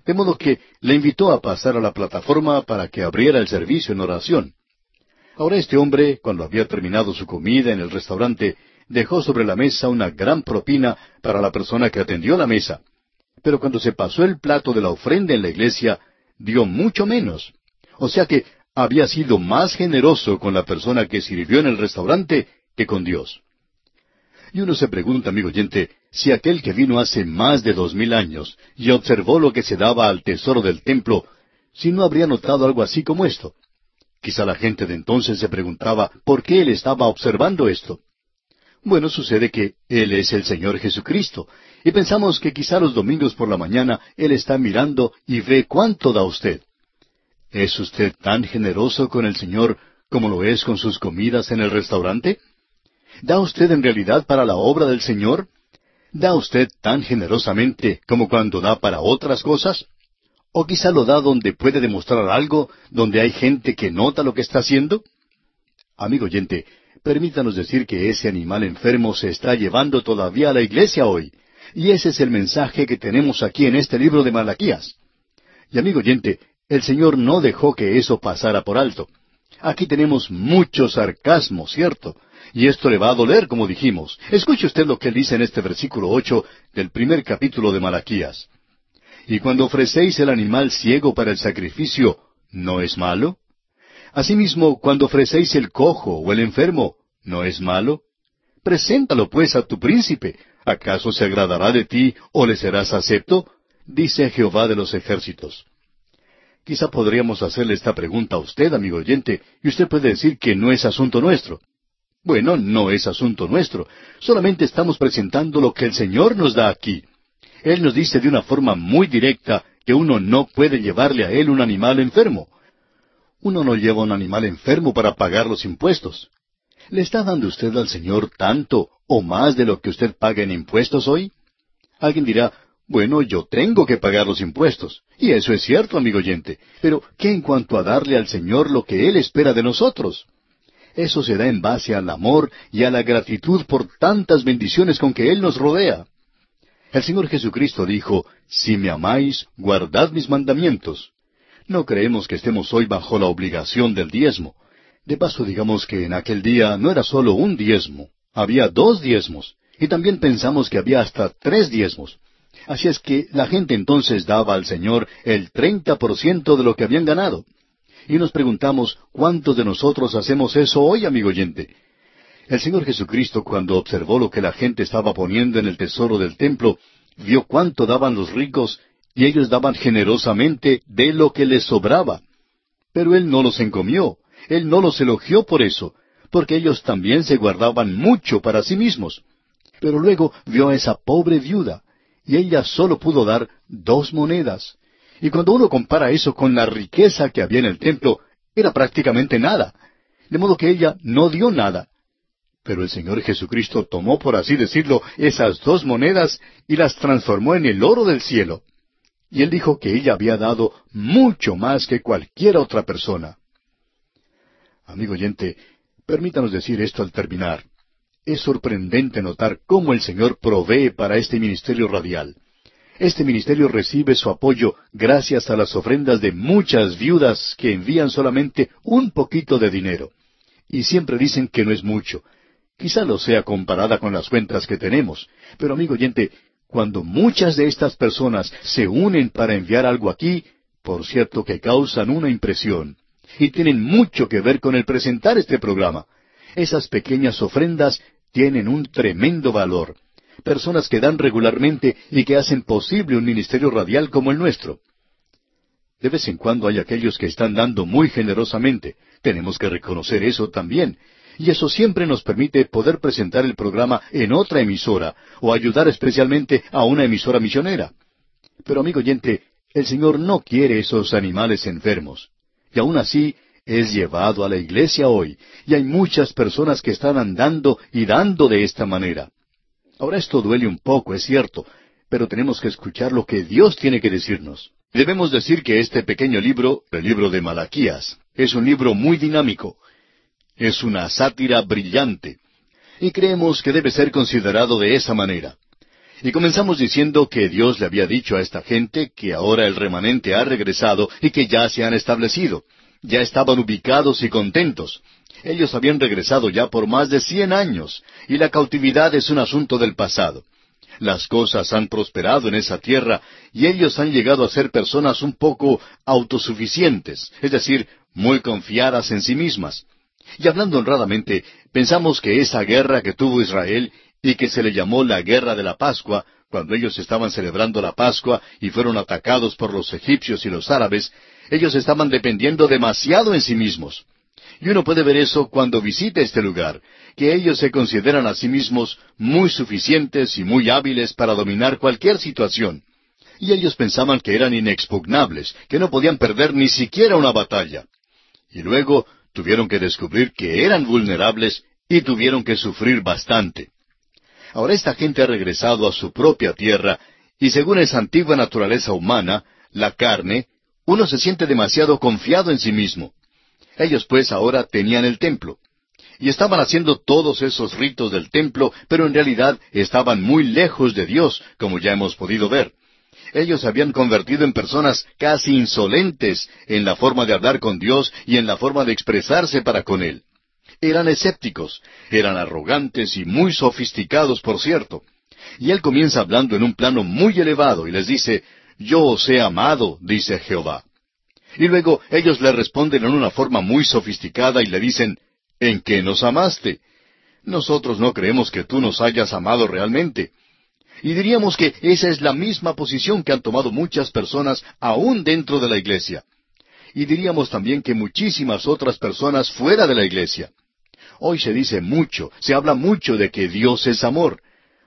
De modo que le invitó a pasar a la plataforma para que abriera el servicio en oración. Ahora este hombre, cuando había terminado su comida en el restaurante, dejó sobre la mesa una gran propina para la persona que atendió la mesa. Pero cuando se pasó el plato de la ofrenda en la iglesia, dio mucho menos. O sea que había sido más generoso con la persona que sirvió en el restaurante que con Dios. Y uno se pregunta, amigo oyente, si aquel que vino hace más de dos mil años y observó lo que se daba al tesoro del templo, si no habría notado algo así como esto. Quizá la gente de entonces se preguntaba por qué él estaba observando esto. Bueno, sucede que Él es el Señor Jesucristo, y pensamos que quizá los domingos por la mañana Él está mirando y ve cuánto da usted. ¿Es usted tan generoso con el Señor como lo es con sus comidas en el restaurante? ¿Da usted en realidad para la obra del Señor? ¿Da usted tan generosamente como cuando da para otras cosas? ¿O quizá lo da donde puede demostrar algo, donde hay gente que nota lo que está haciendo? Amigo oyente, permítanos decir que ese animal enfermo se está llevando todavía a la iglesia hoy. Y ese es el mensaje que tenemos aquí en este libro de Malaquías. Y amigo oyente, el Señor no dejó que eso pasara por alto. Aquí tenemos mucho sarcasmo, ¿cierto? Y esto le va a doler, como dijimos. Escuche usted lo que él dice en este versículo ocho del primer capítulo de Malaquías. Y cuando ofrecéis el animal ciego para el sacrificio, ¿no es malo? Asimismo, cuando ofrecéis el cojo o el enfermo, ¿no es malo? Preséntalo pues a tu príncipe. ¿Acaso se agradará de ti o le serás acepto? Dice Jehová de los ejércitos. Quizá podríamos hacerle esta pregunta a usted, amigo oyente, y usted puede decir que no es asunto nuestro. Bueno, no es asunto nuestro. Solamente estamos presentando lo que el Señor nos da aquí. Él nos dice de una forma muy directa que uno no puede llevarle a Él un animal enfermo. Uno no lleva un animal enfermo para pagar los impuestos. ¿Le está dando usted al Señor tanto o más de lo que usted paga en impuestos hoy? Alguien dirá, bueno, yo tengo que pagar los impuestos. Y eso es cierto, amigo oyente. Pero, ¿qué en cuanto a darle al Señor lo que Él espera de nosotros? Eso se da en base al amor y a la gratitud por tantas bendiciones con que Él nos rodea. El Señor Jesucristo dijo, Si me amáis, guardad mis mandamientos. No creemos que estemos hoy bajo la obligación del diezmo. De paso digamos que en aquel día no era solo un diezmo, había dos diezmos, y también pensamos que había hasta tres diezmos. Así es que la gente entonces daba al Señor el treinta por ciento de lo que habían ganado. Y nos preguntamos, ¿cuántos de nosotros hacemos eso hoy, amigo oyente? El Señor Jesucristo, cuando observó lo que la gente estaba poniendo en el tesoro del templo, vio cuánto daban los ricos, y ellos daban generosamente de lo que les sobraba. Pero Él no los encomió, Él no los elogió por eso, porque ellos también se guardaban mucho para sí mismos. Pero luego vio a esa pobre viuda, y ella solo pudo dar dos monedas. Y cuando uno compara eso con la riqueza que había en el templo, era prácticamente nada. De modo que ella no dio nada. Pero el Señor Jesucristo tomó, por así decirlo, esas dos monedas y las transformó en el oro del cielo. Y él dijo que ella había dado mucho más que cualquier otra persona. Amigo oyente, permítanos decir esto al terminar. Es sorprendente notar cómo el Señor provee para este ministerio radial. Este ministerio recibe su apoyo gracias a las ofrendas de muchas viudas que envían solamente un poquito de dinero. Y siempre dicen que no es mucho. Quizá lo sea comparada con las cuentas que tenemos, pero amigo oyente, cuando muchas de estas personas se unen para enviar algo aquí, por cierto que causan una impresión, y tienen mucho que ver con el presentar este programa. Esas pequeñas ofrendas tienen un tremendo valor. Personas que dan regularmente y que hacen posible un ministerio radial como el nuestro. De vez en cuando hay aquellos que están dando muy generosamente. Tenemos que reconocer eso también. Y eso siempre nos permite poder presentar el programa en otra emisora o ayudar especialmente a una emisora misionera. Pero amigo oyente, el Señor no quiere esos animales enfermos. Y aún así es llevado a la iglesia hoy, y hay muchas personas que están andando y dando de esta manera. Ahora esto duele un poco, es cierto, pero tenemos que escuchar lo que Dios tiene que decirnos. Debemos decir que este pequeño libro, el libro de Malaquías, es un libro muy dinámico. Es una sátira brillante. Y creemos que debe ser considerado de esa manera. Y comenzamos diciendo que Dios le había dicho a esta gente que ahora el remanente ha regresado y que ya se han establecido. Ya estaban ubicados y contentos. Ellos habían regresado ya por más de cien años, y la cautividad es un asunto del pasado. Las cosas han prosperado en esa tierra y ellos han llegado a ser personas un poco autosuficientes, es decir, muy confiadas en sí mismas. Y hablando honradamente, pensamos que esa guerra que tuvo Israel y que se le llamó la guerra de la Pascua, cuando ellos estaban celebrando la Pascua y fueron atacados por los egipcios y los árabes, ellos estaban dependiendo demasiado en sí mismos. Y uno puede ver eso cuando visita este lugar, que ellos se consideran a sí mismos muy suficientes y muy hábiles para dominar cualquier situación. Y ellos pensaban que eran inexpugnables, que no podían perder ni siquiera una batalla. Y luego tuvieron que descubrir que eran vulnerables y tuvieron que sufrir bastante. Ahora esta gente ha regresado a su propia tierra y según esa antigua naturaleza humana, la carne, uno se siente demasiado confiado en sí mismo. Ellos pues ahora tenían el templo. Y estaban haciendo todos esos ritos del templo, pero en realidad estaban muy lejos de Dios, como ya hemos podido ver. Ellos se habían convertido en personas casi insolentes en la forma de hablar con Dios y en la forma de expresarse para con Él. Eran escépticos, eran arrogantes y muy sofisticados, por cierto. Y Él comienza hablando en un plano muy elevado y les dice, Yo os he amado, dice Jehová. Y luego ellos le responden en una forma muy sofisticada y le dicen, ¿En qué nos amaste? Nosotros no creemos que tú nos hayas amado realmente. Y diríamos que esa es la misma posición que han tomado muchas personas aún dentro de la iglesia. Y diríamos también que muchísimas otras personas fuera de la iglesia. Hoy se dice mucho, se habla mucho de que Dios es amor.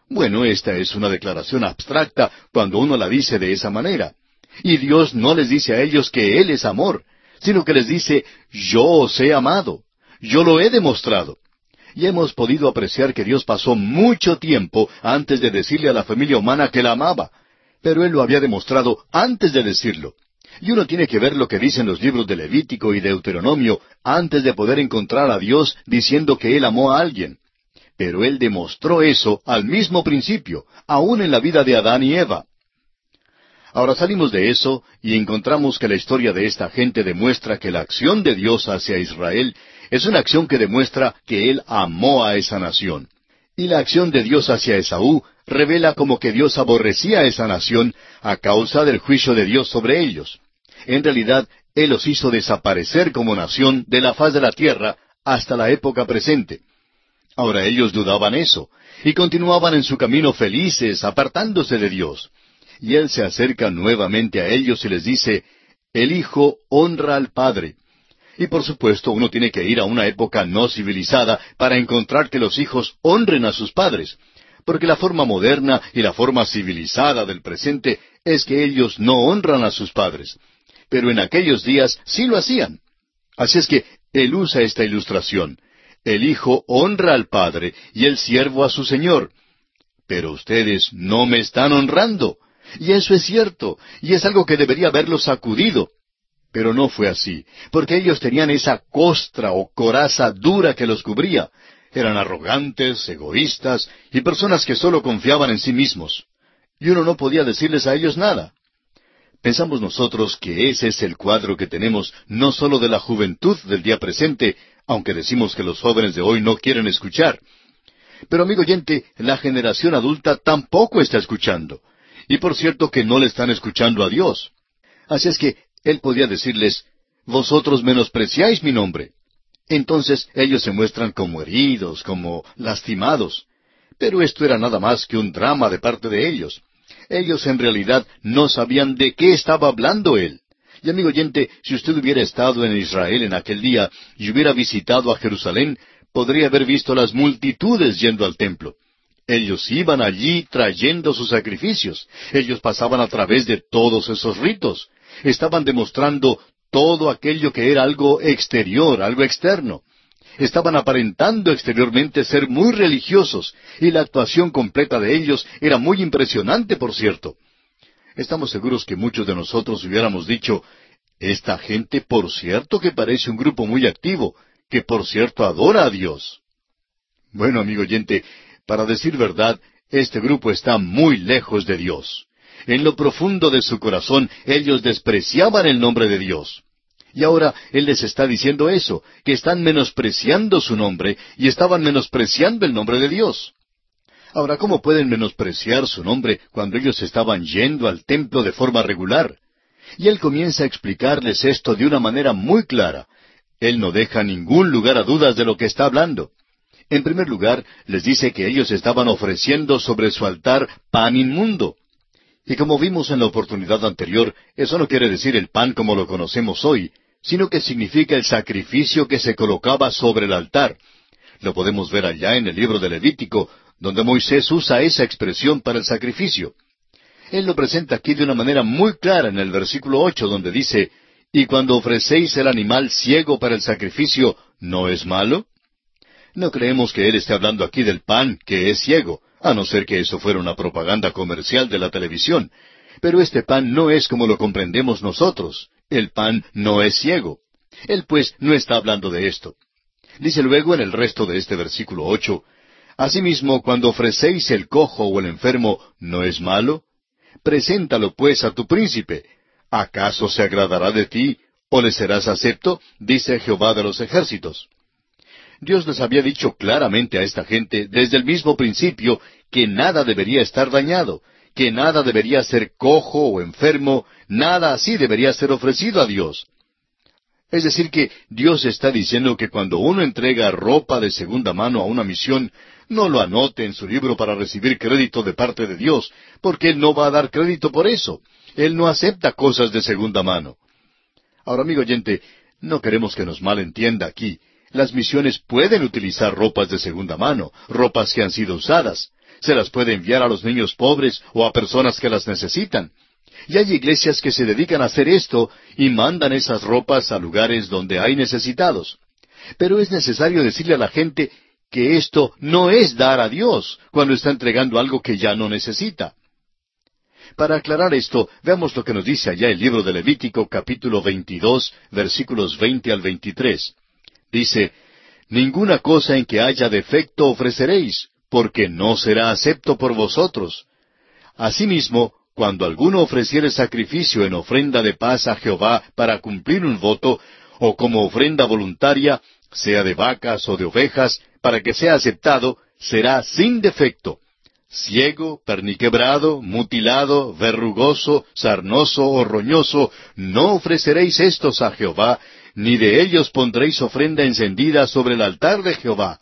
Bueno, esta es una declaración abstracta cuando uno la dice de esa manera. Y Dios no les dice a ellos que Él es amor, sino que les dice, yo os he amado, yo lo he demostrado. Y hemos podido apreciar que Dios pasó mucho tiempo antes de decirle a la familia humana que la amaba, pero Él lo había demostrado antes de decirlo. Y uno tiene que ver lo que dicen los libros de Levítico y Deuteronomio antes de poder encontrar a Dios diciendo que Él amó a alguien. Pero Él demostró eso al mismo principio, aún en la vida de Adán y Eva. Ahora salimos de eso y encontramos que la historia de esta gente demuestra que la acción de Dios hacia Israel es una acción que demuestra que Él amó a esa nación. Y la acción de Dios hacia Esaú revela como que Dios aborrecía a esa nación a causa del juicio de Dios sobre ellos. En realidad, Él los hizo desaparecer como nación de la faz de la tierra hasta la época presente. Ahora ellos dudaban eso, y continuaban en su camino felices, apartándose de Dios. Y Él se acerca nuevamente a ellos y les dice, El Hijo honra al Padre. Y por supuesto uno tiene que ir a una época no civilizada para encontrar que los hijos honren a sus padres, porque la forma moderna y la forma civilizada del presente es que ellos no honran a sus padres. Pero en aquellos días sí lo hacían. Así es que Él usa esta ilustración. El Hijo honra al Padre y el siervo a su Señor. Pero ustedes no me están honrando. Y eso es cierto, y es algo que debería haberlos sacudido. Pero no fue así, porque ellos tenían esa costra o coraza dura que los cubría. Eran arrogantes, egoístas y personas que solo confiaban en sí mismos. Y uno no podía decirles a ellos nada. Pensamos nosotros que ese es el cuadro que tenemos no solo de la juventud del día presente, aunque decimos que los jóvenes de hoy no quieren escuchar, Pero amigo oyente, la generación adulta tampoco está escuchando. Y por cierto que no le están escuchando a Dios. Así es que Él podía decirles, Vosotros menospreciáis mi nombre. Entonces ellos se muestran como heridos, como lastimados. Pero esto era nada más que un drama de parte de ellos. Ellos en realidad no sabían de qué estaba hablando Él. Y amigo oyente, si usted hubiera estado en Israel en aquel día y hubiera visitado a Jerusalén, podría haber visto las multitudes yendo al templo. Ellos iban allí trayendo sus sacrificios. Ellos pasaban a través de todos esos ritos. Estaban demostrando todo aquello que era algo exterior, algo externo. Estaban aparentando exteriormente ser muy religiosos, y la actuación completa de ellos era muy impresionante, por cierto. Estamos seguros que muchos de nosotros hubiéramos dicho, esta gente por cierto que parece un grupo muy activo, que por cierto adora a Dios. Bueno, amigo oyente, para decir verdad, este grupo está muy lejos de Dios. En lo profundo de su corazón ellos despreciaban el nombre de Dios. Y ahora Él les está diciendo eso, que están menospreciando su nombre y estaban menospreciando el nombre de Dios. Ahora, ¿cómo pueden menospreciar su nombre cuando ellos estaban yendo al templo de forma regular? Y Él comienza a explicarles esto de una manera muy clara. Él no deja ningún lugar a dudas de lo que está hablando. En primer lugar, les dice que ellos estaban ofreciendo sobre su altar pan inmundo. Y como vimos en la oportunidad anterior, eso no quiere decir el pan como lo conocemos hoy, sino que significa el sacrificio que se colocaba sobre el altar. Lo podemos ver allá en el libro de Levítico, donde Moisés usa esa expresión para el sacrificio. Él lo presenta aquí de una manera muy clara en el versículo ocho, donde dice, Y cuando ofrecéis el animal ciego para el sacrificio, ¿no es malo? No creemos que él esté hablando aquí del pan que es ciego, a no ser que eso fuera una propaganda comercial de la televisión. Pero este pan no es como lo comprendemos nosotros. El pan no es ciego. Él pues no está hablando de esto. Dice luego en el resto de este versículo ocho, Asimismo, cuando ofrecéis el cojo o el enfermo, ¿no es malo? Preséntalo pues a tu príncipe. ¿Acaso se agradará de ti o le serás acepto? dice Jehová de los ejércitos. Dios les había dicho claramente a esta gente desde el mismo principio que nada debería estar dañado, que nada debería ser cojo o enfermo, nada así debería ser ofrecido a Dios. Es decir, que Dios está diciendo que cuando uno entrega ropa de segunda mano a una misión, no lo anote en su libro para recibir crédito de parte de Dios, porque Él no va a dar crédito por eso. Él no acepta cosas de segunda mano. Ahora, amigo oyente, no queremos que nos malentienda aquí. Las misiones pueden utilizar ropas de segunda mano, ropas que han sido usadas. Se las puede enviar a los niños pobres o a personas que las necesitan. Y hay iglesias que se dedican a hacer esto y mandan esas ropas a lugares donde hay necesitados. Pero es necesario decirle a la gente que esto no es dar a Dios cuando está entregando algo que ya no necesita. Para aclarar esto, veamos lo que nos dice allá el libro de Levítico capítulo 22 versículos 20 al 23. Dice, Ninguna cosa en que haya defecto ofreceréis, porque no será acepto por vosotros. Asimismo, cuando alguno ofreciere sacrificio en ofrenda de paz a Jehová para cumplir un voto, o como ofrenda voluntaria, sea de vacas o de ovejas, para que sea aceptado, será sin defecto. Ciego, perniquebrado, mutilado, verrugoso, sarnoso o roñoso, no ofreceréis estos a Jehová, ni de ellos pondréis ofrenda encendida sobre el altar de Jehová.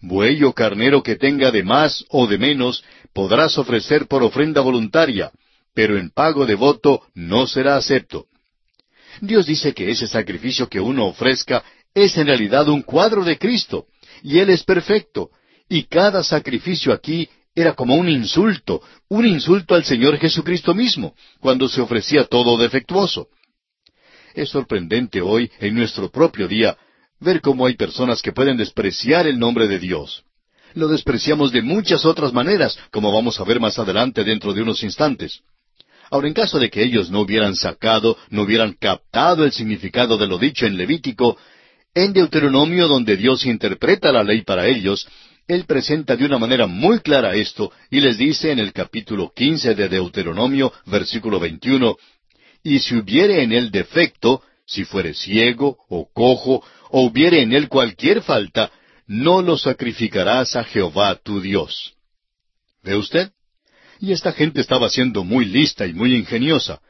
Buey o carnero que tenga de más o de menos, podrás ofrecer por ofrenda voluntaria, pero en pago de voto no será acepto. Dios dice que ese sacrificio que uno ofrezca es en realidad un cuadro de Cristo, y Él es perfecto, y cada sacrificio aquí era como un insulto, un insulto al Señor Jesucristo mismo, cuando se ofrecía todo defectuoso. Es sorprendente hoy, en nuestro propio día, ver cómo hay personas que pueden despreciar el nombre de Dios. Lo despreciamos de muchas otras maneras, como vamos a ver más adelante dentro de unos instantes. Ahora, en caso de que ellos no hubieran sacado, no hubieran captado el significado de lo dicho en Levítico, en Deuteronomio, donde Dios interpreta la ley para ellos, Él presenta de una manera muy clara esto y les dice en el capítulo quince de Deuteronomio, versículo veintiuno, y si hubiere en él defecto, si fuere ciego o cojo, o hubiere en él cualquier falta, no lo sacrificarás a Jehová tu Dios. ¿Ve usted? Y esta gente estaba siendo muy lista y muy ingeniosa.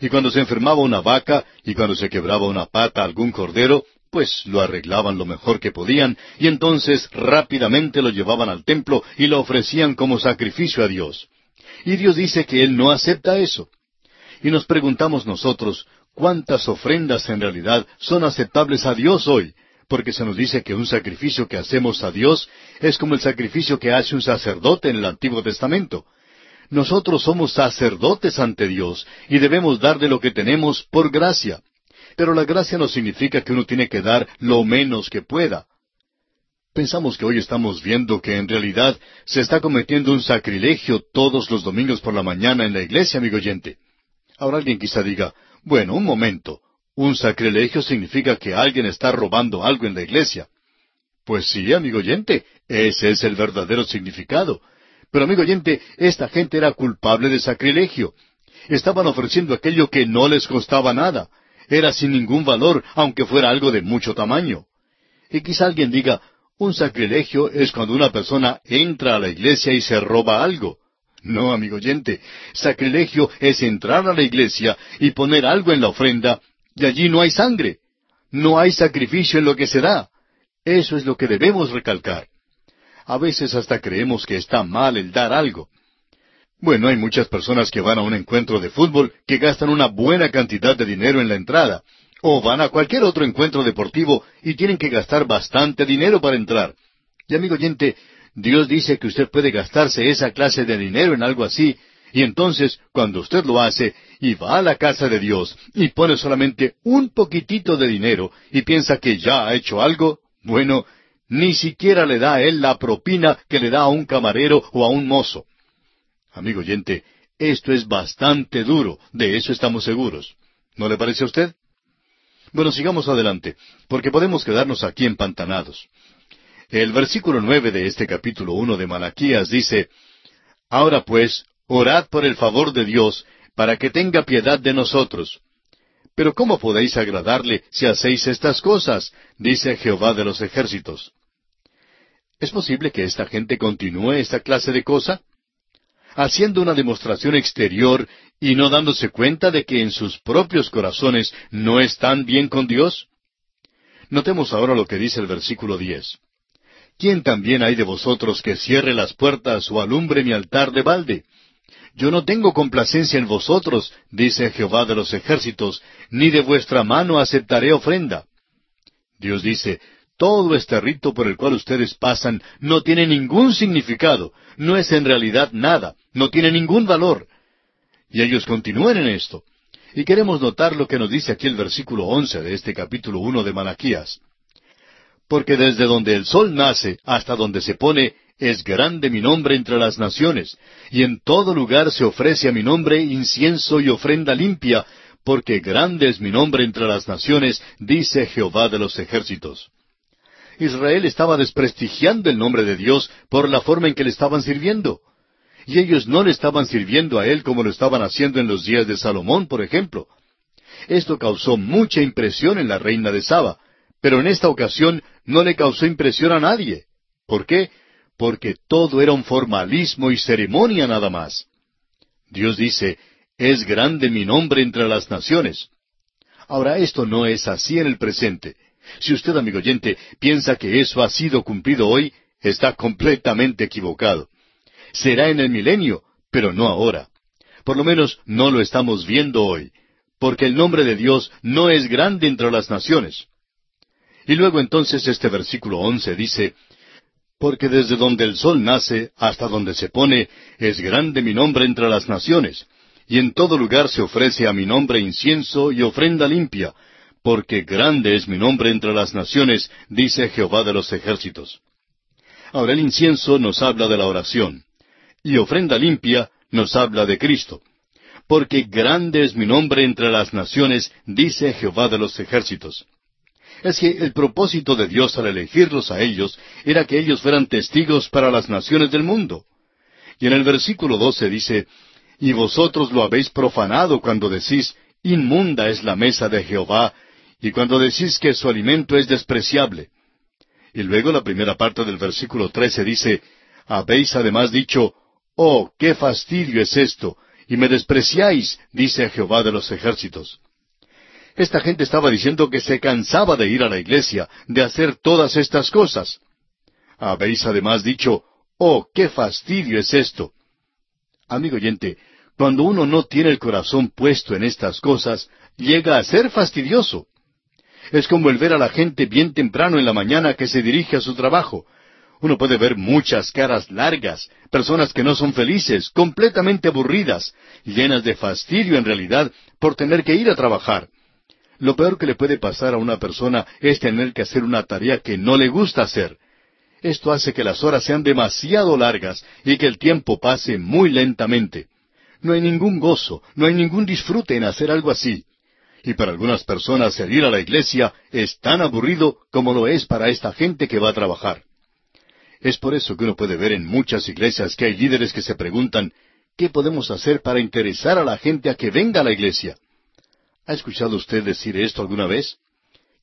Y cuando se enfermaba una vaca y cuando se quebraba una pata algún cordero, pues lo arreglaban lo mejor que podían y entonces rápidamente lo llevaban al templo y lo ofrecían como sacrificio a Dios. Y Dios dice que Él no acepta eso. Y nos preguntamos nosotros, ¿cuántas ofrendas en realidad son aceptables a Dios hoy? Porque se nos dice que un sacrificio que hacemos a Dios es como el sacrificio que hace un sacerdote en el Antiguo Testamento. Nosotros somos sacerdotes ante Dios y debemos dar de lo que tenemos por gracia. Pero la gracia no significa que uno tiene que dar lo menos que pueda. Pensamos que hoy estamos viendo que en realidad se está cometiendo un sacrilegio todos los domingos por la mañana en la iglesia, amigo oyente. Ahora alguien quizá diga, bueno, un momento, un sacrilegio significa que alguien está robando algo en la iglesia. Pues sí, amigo oyente, ese es el verdadero significado. Pero amigo oyente, esta gente era culpable de sacrilegio. Estaban ofreciendo aquello que no les costaba nada. Era sin ningún valor, aunque fuera algo de mucho tamaño. Y quizá alguien diga, un sacrilegio es cuando una persona entra a la iglesia y se roba algo. No, amigo oyente, sacrilegio es entrar a la iglesia y poner algo en la ofrenda, y allí no hay sangre. No hay sacrificio en lo que se da. Eso es lo que debemos recalcar. A veces hasta creemos que está mal el dar algo. Bueno, hay muchas personas que van a un encuentro de fútbol que gastan una buena cantidad de dinero en la entrada, o van a cualquier otro encuentro deportivo y tienen que gastar bastante dinero para entrar. Y amigo oyente, Dios dice que usted puede gastarse esa clase de dinero en algo así, y entonces, cuando usted lo hace y va a la casa de Dios y pone solamente un poquitito de dinero y piensa que ya ha hecho algo, bueno, ni siquiera le da a él la propina que le da a un camarero o a un mozo. Amigo oyente, esto es bastante duro, de eso estamos seguros. ¿No le parece a usted? Bueno, sigamos adelante, porque podemos quedarnos aquí empantanados. El versículo nueve de este capítulo uno de Malaquías dice, Ahora pues, orad por el favor de Dios, para que tenga piedad de nosotros. Pero ¿cómo podéis agradarle si hacéis estas cosas? dice Jehová de los ejércitos. ¿Es posible que esta gente continúe esta clase de cosa? haciendo una demostración exterior y no dándose cuenta de que en sus propios corazones no están bien con Dios? Notemos ahora lo que dice el versículo diez. ¿Quién también hay de vosotros que cierre las puertas o alumbre mi altar de balde? Yo no tengo complacencia en vosotros, dice Jehová de los ejércitos, ni de vuestra mano aceptaré ofrenda. Dios dice, todo este rito por el cual ustedes pasan no tiene ningún significado, no es en realidad nada, no tiene ningún valor. Y ellos continúan en esto. Y queremos notar lo que nos dice aquí el versículo once de este capítulo uno de Malaquías. Porque desde donde el sol nace hasta donde se pone, es grande mi nombre entre las naciones, y en todo lugar se ofrece a mi nombre incienso y ofrenda limpia, porque grande es mi nombre entre las naciones, dice Jehová de los ejércitos. Israel estaba desprestigiando el nombre de Dios por la forma en que le estaban sirviendo. Y ellos no le estaban sirviendo a Él como lo estaban haciendo en los días de Salomón, por ejemplo. Esto causó mucha impresión en la reina de Saba, pero en esta ocasión no le causó impresión a nadie. ¿Por qué? Porque todo era un formalismo y ceremonia nada más. Dios dice, es grande mi nombre entre las naciones. Ahora, esto no es así en el presente. Si usted, amigo oyente, piensa que eso ha sido cumplido hoy, está completamente equivocado. Será en el milenio, pero no ahora. Por lo menos no lo estamos viendo hoy, porque el nombre de Dios no es grande entre las naciones. Y luego entonces este versículo once dice, Porque desde donde el sol nace hasta donde se pone, es grande mi nombre entre las naciones, y en todo lugar se ofrece a mi nombre incienso y ofrenda limpia, porque grande es mi nombre entre las naciones, dice Jehová de los ejércitos. Ahora el incienso nos habla de la oración, y ofrenda limpia nos habla de Cristo. Porque grande es mi nombre entre las naciones, dice Jehová de los ejércitos. Es que el propósito de Dios al elegirlos a ellos era que ellos fueran testigos para las naciones del mundo. Y en el versículo doce dice, Y vosotros lo habéis profanado cuando decís, Inmunda es la mesa de Jehová, y cuando decís que su alimento es despreciable. Y luego la primera parte del versículo trece dice, Habéis además dicho, Oh, qué fastidio es esto, y me despreciáis, dice Jehová de los ejércitos. Esta gente estaba diciendo que se cansaba de ir a la iglesia, de hacer todas estas cosas. Habéis además dicho, Oh, qué fastidio es esto. Amigo oyente, cuando uno no tiene el corazón puesto en estas cosas, llega a ser fastidioso. Es como el ver a la gente bien temprano en la mañana que se dirige a su trabajo. Uno puede ver muchas caras largas, personas que no son felices, completamente aburridas, llenas de fastidio en realidad por tener que ir a trabajar. Lo peor que le puede pasar a una persona es tener que hacer una tarea que no le gusta hacer. Esto hace que las horas sean demasiado largas y que el tiempo pase muy lentamente. No hay ningún gozo, no hay ningún disfrute en hacer algo así. Y para algunas personas el a la iglesia es tan aburrido como lo es para esta gente que va a trabajar. Es por eso que uno puede ver en muchas iglesias que hay líderes que se preguntan, ¿qué podemos hacer para interesar a la gente a que venga a la iglesia? ¿Ha escuchado usted decir esto alguna vez?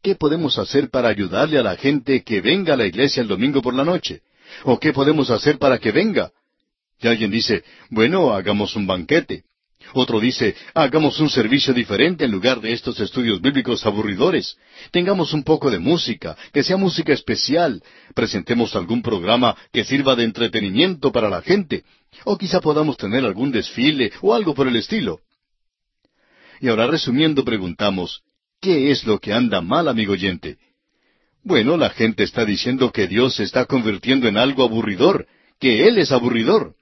¿Qué podemos hacer para ayudarle a la gente que venga a la iglesia el domingo por la noche? ¿O qué podemos hacer para que venga? Y alguien dice, bueno, hagamos un banquete. Otro dice, hagamos un servicio diferente en lugar de estos estudios bíblicos aburridores. Tengamos un poco de música, que sea música especial. Presentemos algún programa que sirva de entretenimiento para la gente. O quizá podamos tener algún desfile o algo por el estilo. Y ahora resumiendo preguntamos, ¿qué es lo que anda mal, amigo oyente? Bueno, la gente está diciendo que Dios se está convirtiendo en algo aburridor, que Él es aburridor.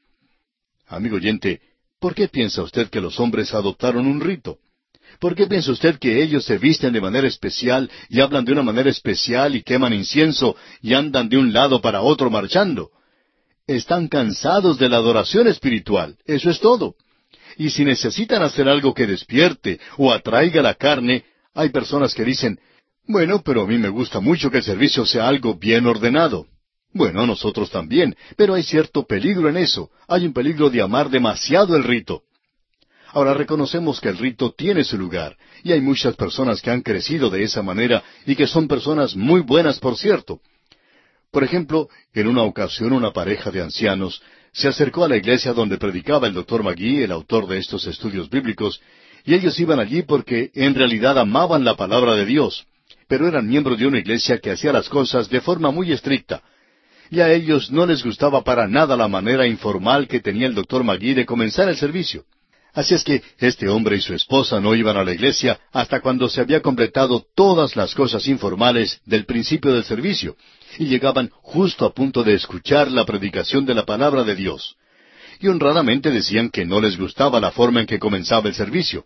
Amigo oyente, ¿Por qué piensa usted que los hombres adoptaron un rito? ¿Por qué piensa usted que ellos se visten de manera especial y hablan de una manera especial y queman incienso y andan de un lado para otro marchando? Están cansados de la adoración espiritual, eso es todo. Y si necesitan hacer algo que despierte o atraiga la carne, hay personas que dicen, bueno, pero a mí me gusta mucho que el servicio sea algo bien ordenado. Bueno, nosotros también, pero hay cierto peligro en eso. Hay un peligro de amar demasiado el rito. Ahora reconocemos que el rito tiene su lugar, y hay muchas personas que han crecido de esa manera y que son personas muy buenas, por cierto. Por ejemplo, en una ocasión una pareja de ancianos se acercó a la iglesia donde predicaba el doctor Magui, el autor de estos estudios bíblicos, y ellos iban allí porque en realidad amaban la palabra de Dios, pero eran miembros de una iglesia que hacía las cosas de forma muy estricta, y a ellos no les gustaba para nada la manera informal que tenía el doctor Magui de comenzar el servicio. Así es que este hombre y su esposa no iban a la iglesia hasta cuando se había completado todas las cosas informales del principio del servicio, y llegaban justo a punto de escuchar la predicación de la palabra de Dios. Y honradamente decían que no les gustaba la forma en que comenzaba el servicio.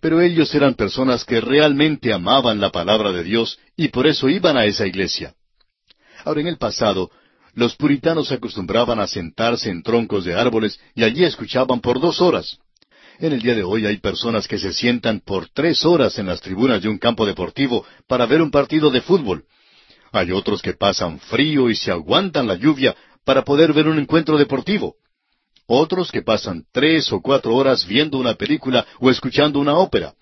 Pero ellos eran personas que realmente amaban la palabra de Dios y por eso iban a esa iglesia. Ahora, en el pasado, los puritanos acostumbraban a sentarse en troncos de árboles y allí escuchaban por dos horas. En el día de hoy hay personas que se sientan por tres horas en las tribunas de un campo deportivo para ver un partido de fútbol. Hay otros que pasan frío y se aguantan la lluvia para poder ver un encuentro deportivo. Otros que pasan tres o cuatro horas viendo una película o escuchando una ópera.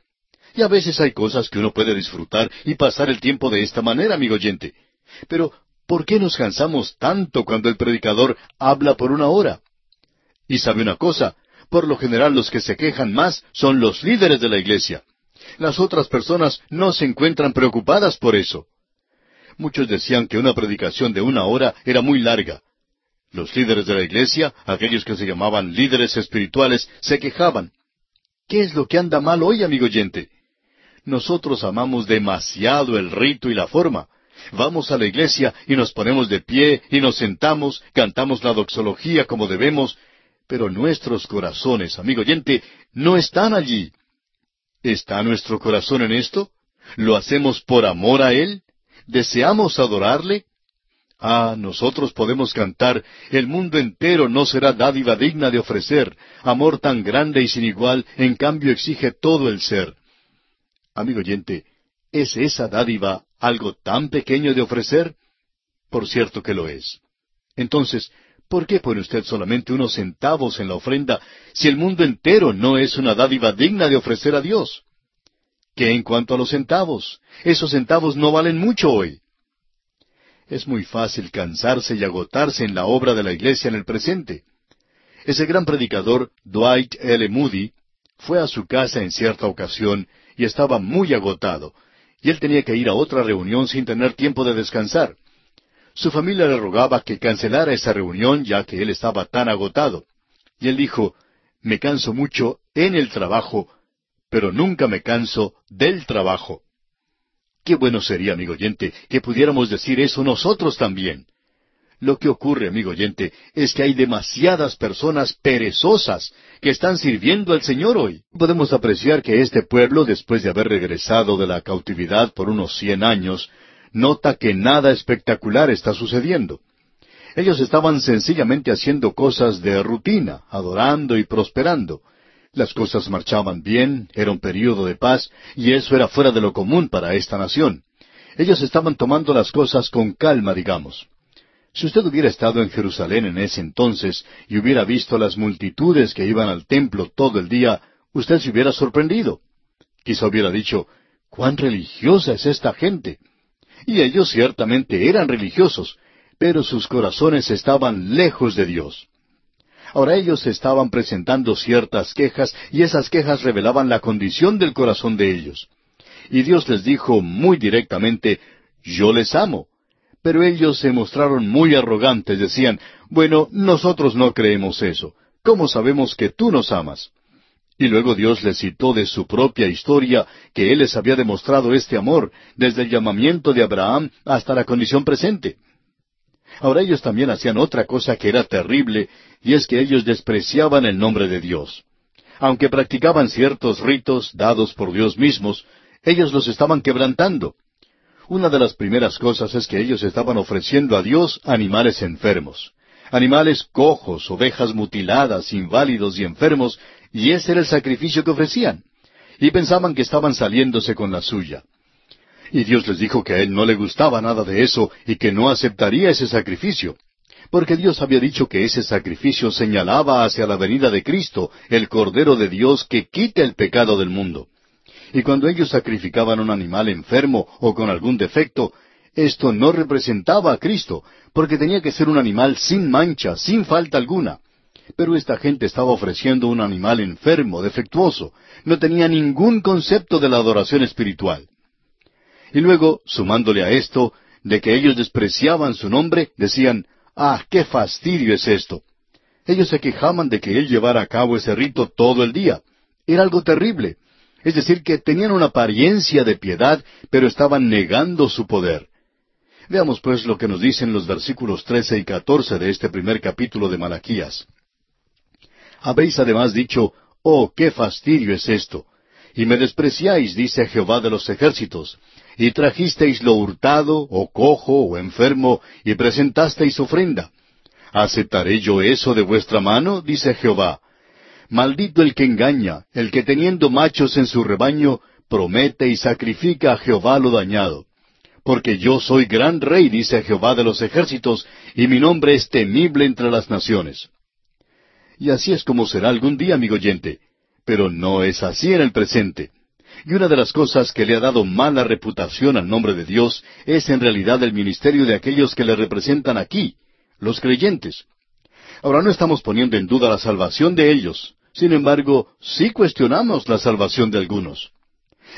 Y a veces hay cosas que uno puede disfrutar y pasar el tiempo de esta manera, amigo oyente. Pero ¿Por qué nos cansamos tanto cuando el predicador habla por una hora? Y sabe una cosa, por lo general los que se quejan más son los líderes de la iglesia. Las otras personas no se encuentran preocupadas por eso. Muchos decían que una predicación de una hora era muy larga. Los líderes de la iglesia, aquellos que se llamaban líderes espirituales, se quejaban. ¿Qué es lo que anda mal hoy, amigo oyente? Nosotros amamos demasiado el rito y la forma. Vamos a la iglesia y nos ponemos de pie y nos sentamos, cantamos la doxología como debemos, pero nuestros corazones, amigo oyente, no están allí. ¿Está nuestro corazón en esto? ¿Lo hacemos por amor a Él? ¿Deseamos adorarle? Ah, nosotros podemos cantar, el mundo entero no será dádiva digna de ofrecer, amor tan grande y sin igual, en cambio exige todo el ser. Amigo oyente, ¿es esa dádiva algo tan pequeño de ofrecer? Por cierto que lo es. Entonces, ¿por qué pone usted solamente unos centavos en la ofrenda si el mundo entero no es una dádiva digna de ofrecer a Dios? ¿Qué en cuanto a los centavos? Esos centavos no valen mucho hoy. Es muy fácil cansarse y agotarse en la obra de la iglesia en el presente. Ese gran predicador, Dwight L. Moody, fue a su casa en cierta ocasión y estaba muy agotado, y él tenía que ir a otra reunión sin tener tiempo de descansar. Su familia le rogaba que cancelara esa reunión ya que él estaba tan agotado. Y él dijo, me canso mucho en el trabajo, pero nunca me canso del trabajo. Qué bueno sería, amigo oyente, que pudiéramos decir eso nosotros también. Lo que ocurre, amigo oyente, es que hay demasiadas personas perezosas que están sirviendo al Señor hoy. Podemos apreciar que este pueblo, después de haber regresado de la cautividad por unos cien años, nota que nada espectacular está sucediendo. Ellos estaban sencillamente haciendo cosas de rutina, adorando y prosperando. Las cosas marchaban bien, era un período de paz, y eso era fuera de lo común para esta nación. Ellos estaban tomando las cosas con calma, digamos. Si usted hubiera estado en Jerusalén en ese entonces y hubiera visto las multitudes que iban al templo todo el día, usted se hubiera sorprendido. Quizá hubiera dicho, ¿cuán religiosa es esta gente? Y ellos ciertamente eran religiosos, pero sus corazones estaban lejos de Dios. Ahora ellos estaban presentando ciertas quejas y esas quejas revelaban la condición del corazón de ellos. Y Dios les dijo muy directamente, yo les amo. Pero ellos se mostraron muy arrogantes, decían, bueno, nosotros no creemos eso. ¿Cómo sabemos que tú nos amas? Y luego Dios les citó de su propia historia que Él les había demostrado este amor, desde el llamamiento de Abraham hasta la condición presente. Ahora ellos también hacían otra cosa que era terrible, y es que ellos despreciaban el nombre de Dios. Aunque practicaban ciertos ritos dados por Dios mismos, ellos los estaban quebrantando. Una de las primeras cosas es que ellos estaban ofreciendo a Dios animales enfermos, animales cojos, ovejas mutiladas, inválidos y enfermos, y ese era el sacrificio que ofrecían. Y pensaban que estaban saliéndose con la suya. Y Dios les dijo que a él no le gustaba nada de eso y que no aceptaría ese sacrificio, porque Dios había dicho que ese sacrificio señalaba hacia la venida de Cristo, el Cordero de Dios que quita el pecado del mundo. Y cuando ellos sacrificaban un animal enfermo o con algún defecto, esto no representaba a Cristo, porque tenía que ser un animal sin mancha, sin falta alguna. Pero esta gente estaba ofreciendo un animal enfermo, defectuoso. No tenía ningún concepto de la adoración espiritual. Y luego, sumándole a esto, de que ellos despreciaban su nombre, decían, Ah, qué fastidio es esto. Ellos se quejaban de que él llevara a cabo ese rito todo el día. Era algo terrible. Es decir, que tenían una apariencia de piedad, pero estaban negando su poder. Veamos pues lo que nos dicen los versículos trece y catorce de este primer capítulo de Malaquías. Habéis además dicho, Oh, qué fastidio es esto. Y me despreciáis, dice Jehová de los ejércitos, y trajisteis lo hurtado, o cojo, o enfermo, y presentasteis ofrenda. ¿Aceptaré yo eso de vuestra mano? dice Jehová. Maldito el que engaña, el que teniendo machos en su rebaño, promete y sacrifica a Jehová lo dañado. Porque yo soy gran rey, dice Jehová de los ejércitos, y mi nombre es temible entre las naciones. Y así es como será algún día, amigo oyente. Pero no es así en el presente. Y una de las cosas que le ha dado mala reputación al nombre de Dios es en realidad el ministerio de aquellos que le representan aquí, los creyentes. Ahora no estamos poniendo en duda la salvación de ellos, sin embargo, sí cuestionamos la salvación de algunos.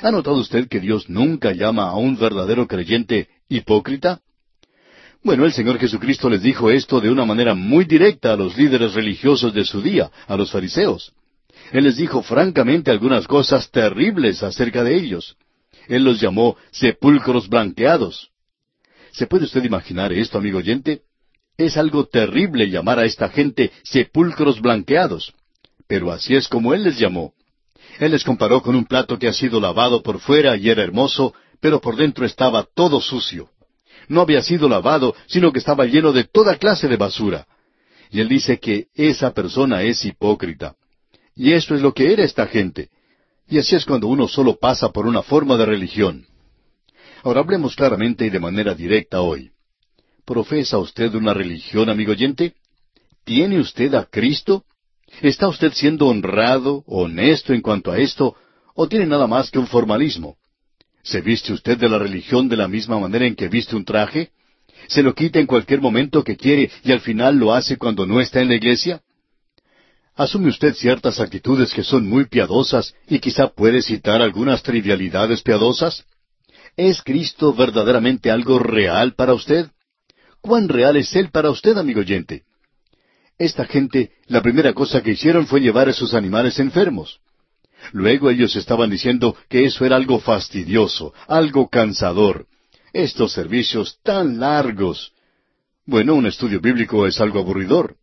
¿Ha notado usted que Dios nunca llama a un verdadero creyente hipócrita? Bueno, el Señor Jesucristo les dijo esto de una manera muy directa a los líderes religiosos de su día, a los fariseos. Él les dijo francamente algunas cosas terribles acerca de ellos. Él los llamó sepulcros blanqueados. ¿Se puede usted imaginar esto, amigo oyente? Es algo terrible llamar a esta gente sepulcros blanqueados. Pero así es como Él les llamó. Él les comparó con un plato que ha sido lavado por fuera y era hermoso, pero por dentro estaba todo sucio. No había sido lavado, sino que estaba lleno de toda clase de basura. Y Él dice que esa persona es hipócrita. Y eso es lo que era esta gente. Y así es cuando uno solo pasa por una forma de religión. Ahora hablemos claramente y de manera directa hoy. ¿Profesa usted una religión, amigo oyente? ¿Tiene usted a Cristo? ¿Está usted siendo honrado, honesto en cuanto a esto, o tiene nada más que un formalismo? ¿Se viste usted de la religión de la misma manera en que viste un traje? ¿Se lo quita en cualquier momento que quiere y al final lo hace cuando no está en la iglesia? ¿Asume usted ciertas actitudes que son muy piadosas y quizá puede citar algunas trivialidades piadosas? ¿Es Cristo verdaderamente algo real para usted? ¿Cuán real es Él para usted, amigo oyente? Esta gente, la primera cosa que hicieron fue llevar a sus animales enfermos. Luego ellos estaban diciendo que eso era algo fastidioso, algo cansador. Estos servicios tan largos. Bueno, un estudio bíblico es algo aburridor.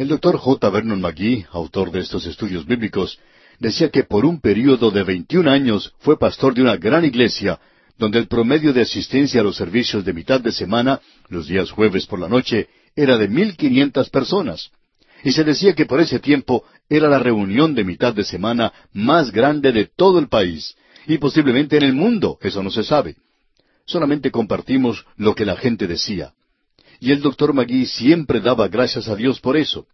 El doctor J. Vernon McGee, autor de estos estudios bíblicos, decía que por un período de 21 años fue pastor de una gran iglesia, donde el promedio de asistencia a los servicios de mitad de semana, los días jueves por la noche, era de mil quinientas personas. Y se decía que por ese tiempo era la reunión de mitad de semana más grande de todo el país, y posiblemente en el mundo, eso no se sabe. Solamente compartimos lo que la gente decía. Y el doctor Magui siempre daba gracias a Dios por eso.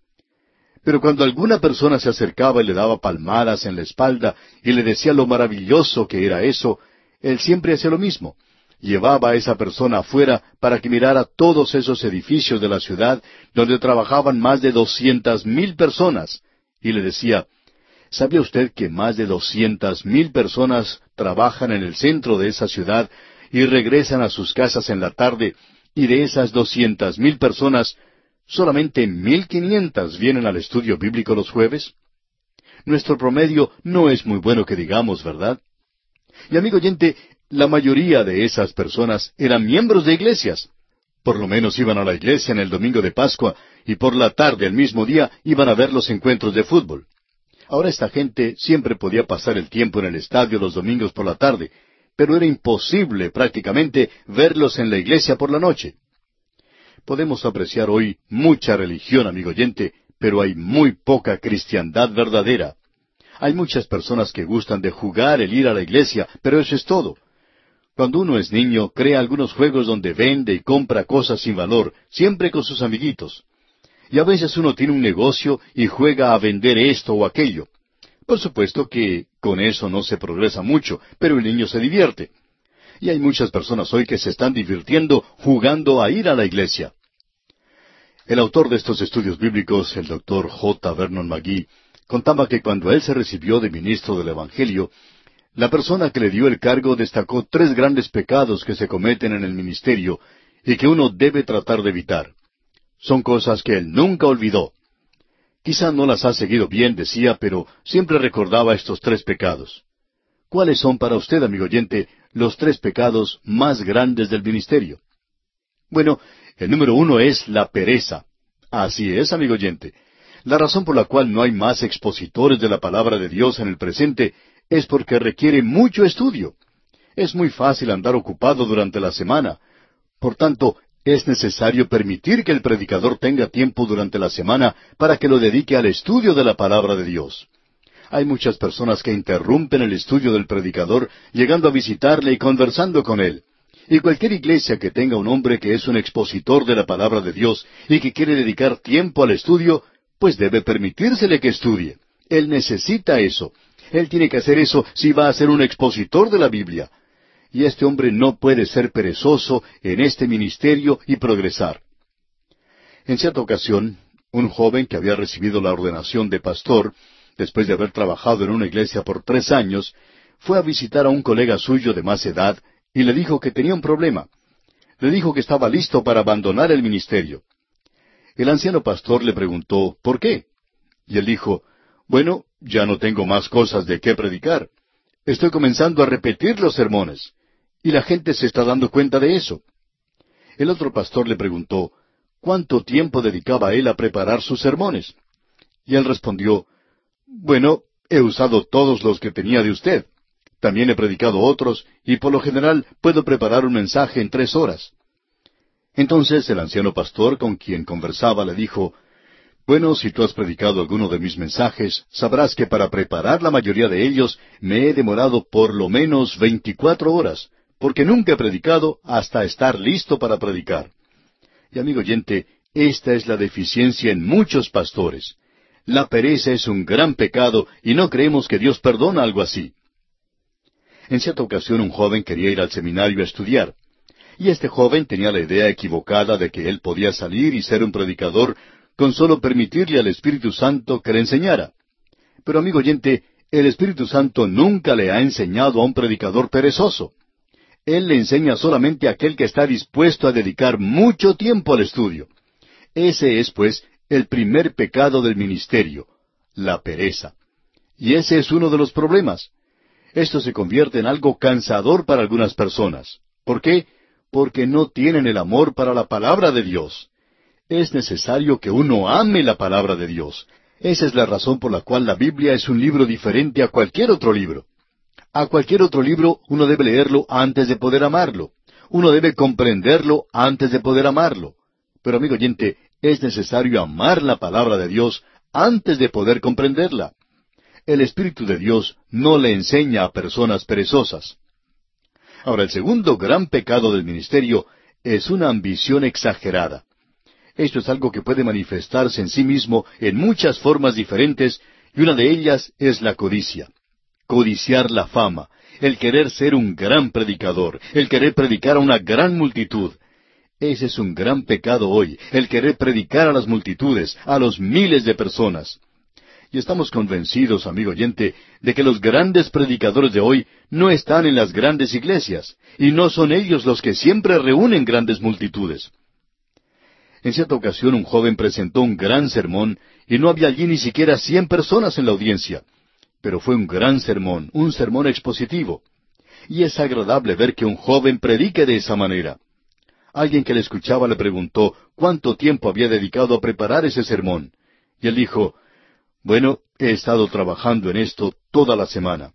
Pero cuando alguna persona se acercaba y le daba palmadas en la espalda y le decía lo maravilloso que era eso, él siempre hacía lo mismo. Llevaba a esa persona afuera para que mirara todos esos edificios de la ciudad donde trabajaban más de doscientas mil personas y le decía, ¿Sabía usted que más de doscientas mil personas trabajan en el centro de esa ciudad y regresan a sus casas en la tarde y de esas doscientas mil personas Solamente mil quinientas vienen al estudio bíblico los jueves. Nuestro promedio no es muy bueno que digamos, ¿verdad? Y amigo oyente, la mayoría de esas personas eran miembros de iglesias. Por lo menos iban a la iglesia en el domingo de Pascua y por la tarde el mismo día iban a ver los encuentros de fútbol. Ahora esta gente siempre podía pasar el tiempo en el estadio los domingos por la tarde, pero era imposible prácticamente verlos en la iglesia por la noche. Podemos apreciar hoy mucha religión, amigo oyente, pero hay muy poca cristiandad verdadera. Hay muchas personas que gustan de jugar el ir a la iglesia, pero eso es todo. Cuando uno es niño, crea algunos juegos donde vende y compra cosas sin valor, siempre con sus amiguitos. Y a veces uno tiene un negocio y juega a vender esto o aquello. Por supuesto que con eso no se progresa mucho, pero el niño se divierte. Y hay muchas personas hoy que se están divirtiendo jugando a ir a la iglesia. El autor de estos estudios bíblicos, el doctor J. Vernon McGee, contaba que cuando él se recibió de ministro del Evangelio, la persona que le dio el cargo destacó tres grandes pecados que se cometen en el ministerio y que uno debe tratar de evitar. Son cosas que él nunca olvidó. Quizá no las ha seguido bien, decía, pero siempre recordaba estos tres pecados. ¿Cuáles son para usted, amigo oyente, los tres pecados más grandes del ministerio? Bueno, el número uno es la pereza. Así es, amigo oyente. La razón por la cual no hay más expositores de la palabra de Dios en el presente es porque requiere mucho estudio. Es muy fácil andar ocupado durante la semana. Por tanto, es necesario permitir que el predicador tenga tiempo durante la semana para que lo dedique al estudio de la palabra de Dios. Hay muchas personas que interrumpen el estudio del predicador llegando a visitarle y conversando con él. Y cualquier iglesia que tenga un hombre que es un expositor de la palabra de Dios y que quiere dedicar tiempo al estudio, pues debe permitírsele que estudie. Él necesita eso. Él tiene que hacer eso si va a ser un expositor de la Biblia. Y este hombre no puede ser perezoso en este ministerio y progresar. En cierta ocasión, un joven que había recibido la ordenación de pastor, después de haber trabajado en una iglesia por tres años, fue a visitar a un colega suyo de más edad y le dijo que tenía un problema. Le dijo que estaba listo para abandonar el ministerio. El anciano pastor le preguntó, ¿por qué? Y él dijo, bueno, ya no tengo más cosas de qué predicar. Estoy comenzando a repetir los sermones. Y la gente se está dando cuenta de eso. El otro pastor le preguntó, ¿cuánto tiempo dedicaba él a preparar sus sermones? Y él respondió, bueno, he usado todos los que tenía de usted. También he predicado otros y por lo general puedo preparar un mensaje en tres horas. Entonces el anciano pastor con quien conversaba le dijo, Bueno, si tú has predicado alguno de mis mensajes, sabrás que para preparar la mayoría de ellos me he demorado por lo menos veinticuatro horas, porque nunca he predicado hasta estar listo para predicar. Y amigo oyente, esta es la deficiencia en muchos pastores. La pereza es un gran pecado y no creemos que Dios perdona algo así. En cierta ocasión un joven quería ir al seminario a estudiar. Y este joven tenía la idea equivocada de que él podía salir y ser un predicador con solo permitirle al Espíritu Santo que le enseñara. Pero amigo oyente, el Espíritu Santo nunca le ha enseñado a un predicador perezoso. Él le enseña solamente a aquel que está dispuesto a dedicar mucho tiempo al estudio. Ese es, pues, el primer pecado del ministerio, la pereza. Y ese es uno de los problemas. Esto se convierte en algo cansador para algunas personas. ¿Por qué? Porque no tienen el amor para la palabra de Dios. Es necesario que uno ame la palabra de Dios. Esa es la razón por la cual la Biblia es un libro diferente a cualquier otro libro. A cualquier otro libro uno debe leerlo antes de poder amarlo. Uno debe comprenderlo antes de poder amarlo. Pero amigo oyente, es necesario amar la palabra de Dios antes de poder comprenderla. El Espíritu de Dios no le enseña a personas perezosas. Ahora, el segundo gran pecado del ministerio es una ambición exagerada. Esto es algo que puede manifestarse en sí mismo en muchas formas diferentes y una de ellas es la codicia. Codiciar la fama, el querer ser un gran predicador, el querer predicar a una gran multitud. Ese es un gran pecado hoy, el querer predicar a las multitudes, a los miles de personas. Y estamos convencidos, amigo oyente, de que los grandes predicadores de hoy no están en las grandes iglesias, y no son ellos los que siempre reúnen grandes multitudes. En cierta ocasión un joven presentó un gran sermón y no había allí ni siquiera cien personas en la audiencia. Pero fue un gran sermón, un sermón expositivo. Y es agradable ver que un joven predique de esa manera. Alguien que le escuchaba le preguntó cuánto tiempo había dedicado a preparar ese sermón. Y él dijo, bueno, he estado trabajando en esto toda la semana.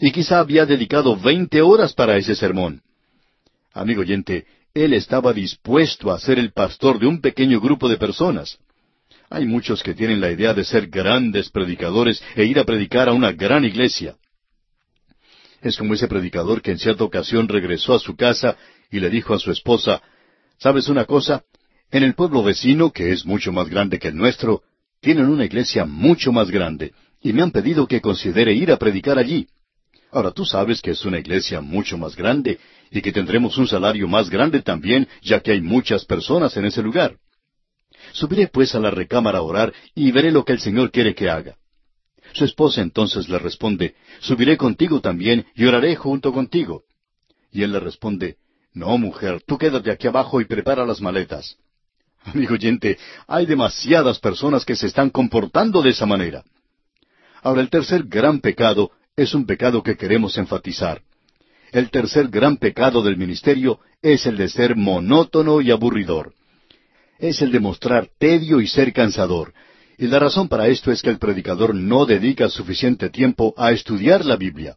Y quizá había dedicado veinte horas para ese sermón. Amigo oyente, él estaba dispuesto a ser el pastor de un pequeño grupo de personas. Hay muchos que tienen la idea de ser grandes predicadores e ir a predicar a una gran iglesia. Es como ese predicador que en cierta ocasión regresó a su casa y le dijo a su esposa, ¿Sabes una cosa? En el pueblo vecino, que es mucho más grande que el nuestro, tienen una iglesia mucho más grande, y me han pedido que considere ir a predicar allí. Ahora tú sabes que es una iglesia mucho más grande y que tendremos un salario más grande también, ya que hay muchas personas en ese lugar. Subiré pues a la recámara a orar y veré lo que el Señor quiere que haga. Su esposa entonces le responde, Subiré contigo también y oraré junto contigo. Y él le responde, No, mujer, tú quédate aquí abajo y prepara las maletas. Amigo oyente, hay demasiadas personas que se están comportando de esa manera. Ahora, el tercer gran pecado es un pecado que queremos enfatizar. El tercer gran pecado del ministerio es el de ser monótono y aburridor. Es el de mostrar tedio y ser cansador. Y la razón para esto es que el predicador no dedica suficiente tiempo a estudiar la Biblia.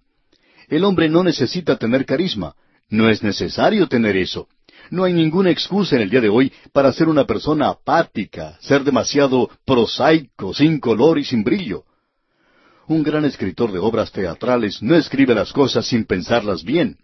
El hombre no necesita tener carisma. No es necesario tener eso. No hay ninguna excusa en el día de hoy para ser una persona apática, ser demasiado prosaico, sin color y sin brillo. Un gran escritor de obras teatrales no escribe las cosas sin pensarlas bien.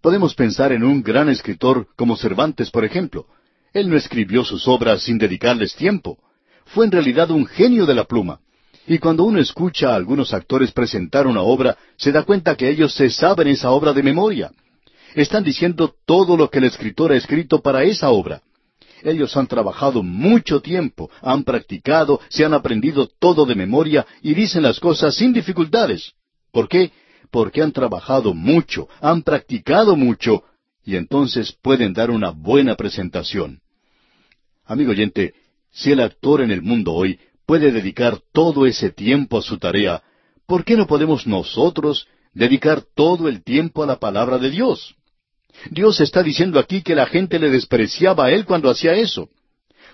Podemos pensar en un gran escritor como Cervantes, por ejemplo. Él no escribió sus obras sin dedicarles tiempo. Fue en realidad un genio de la pluma. Y cuando uno escucha a algunos actores presentar una obra, se da cuenta que ellos se saben esa obra de memoria. Están diciendo todo lo que el escritor ha escrito para esa obra. Ellos han trabajado mucho tiempo, han practicado, se han aprendido todo de memoria y dicen las cosas sin dificultades. ¿Por qué? Porque han trabajado mucho, han practicado mucho y entonces pueden dar una buena presentación. Amigo oyente, si el actor en el mundo hoy puede dedicar todo ese tiempo a su tarea, ¿por qué no podemos nosotros dedicar todo el tiempo a la palabra de Dios? Dios está diciendo aquí que la gente le despreciaba a él cuando hacía eso.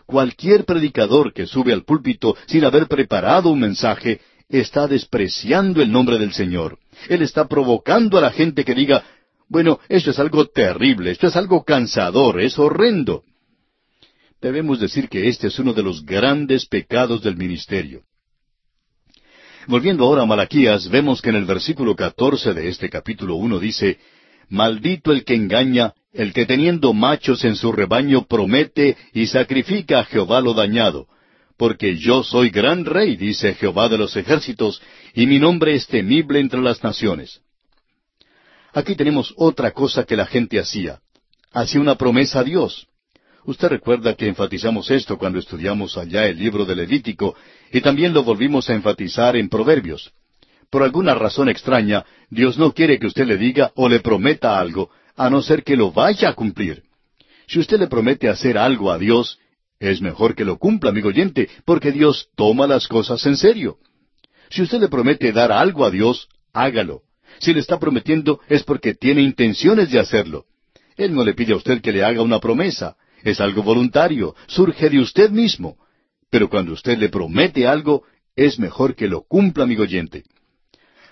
Cualquier predicador que sube al púlpito sin haber preparado un mensaje está despreciando el nombre del Señor. Él está provocando a la gente que diga, bueno, esto es algo terrible, esto es algo cansador, es horrendo. Debemos decir que este es uno de los grandes pecados del ministerio. Volviendo ahora a Malaquías, vemos que en el versículo catorce de este capítulo uno dice, Maldito el que engaña, el que teniendo machos en su rebaño promete y sacrifica a Jehová lo dañado. Porque yo soy gran rey, dice Jehová de los ejércitos, y mi nombre es temible entre las naciones. Aquí tenemos otra cosa que la gente hacía. hacía una promesa a Dios. Usted recuerda que enfatizamos esto cuando estudiamos allá el libro de Levítico y también lo volvimos a enfatizar en Proverbios. Por alguna razón extraña, Dios no quiere que usted le diga o le prometa algo, a no ser que lo vaya a cumplir. Si usted le promete hacer algo a Dios, es mejor que lo cumpla, amigo oyente, porque Dios toma las cosas en serio. Si usted le promete dar algo a Dios, hágalo. Si le está prometiendo es porque tiene intenciones de hacerlo. Él no le pide a usted que le haga una promesa. Es algo voluntario, surge de usted mismo. Pero cuando usted le promete algo, es mejor que lo cumpla, amigo oyente.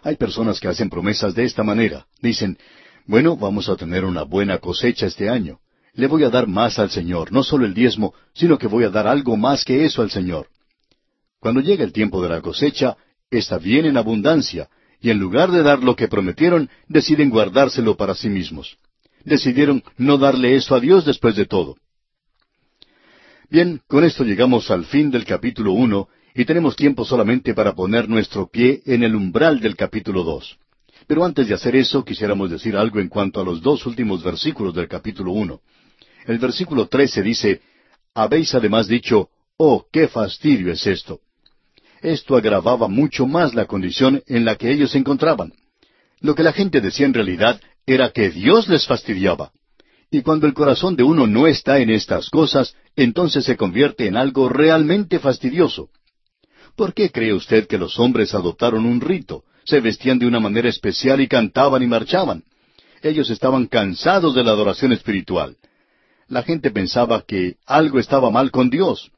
Hay personas que hacen promesas de esta manera. Dicen, bueno, vamos a tener una buena cosecha este año. Le voy a dar más al Señor, no solo el diezmo, sino que voy a dar algo más que eso al Señor. Cuando llega el tiempo de la cosecha, esta viene en abundancia, y en lugar de dar lo que prometieron, deciden guardárselo para sí mismos. Decidieron no darle eso a Dios después de todo. Bien, con esto llegamos al fin del capítulo uno y tenemos tiempo solamente para poner nuestro pie en el umbral del capítulo dos. Pero antes de hacer eso, quisiéramos decir algo en cuanto a los dos últimos versículos del capítulo uno. El versículo trece dice, Habéis además dicho, Oh, qué fastidio es esto. Esto agravaba mucho más la condición en la que ellos se encontraban. Lo que la gente decía en realidad era que Dios les fastidiaba. Y cuando el corazón de uno no está en estas cosas, entonces se convierte en algo realmente fastidioso. ¿Por qué cree usted que los hombres adoptaron un rito? Se vestían de una manera especial y cantaban y marchaban. Ellos estaban cansados de la adoración espiritual. La gente pensaba que algo estaba mal con Dios.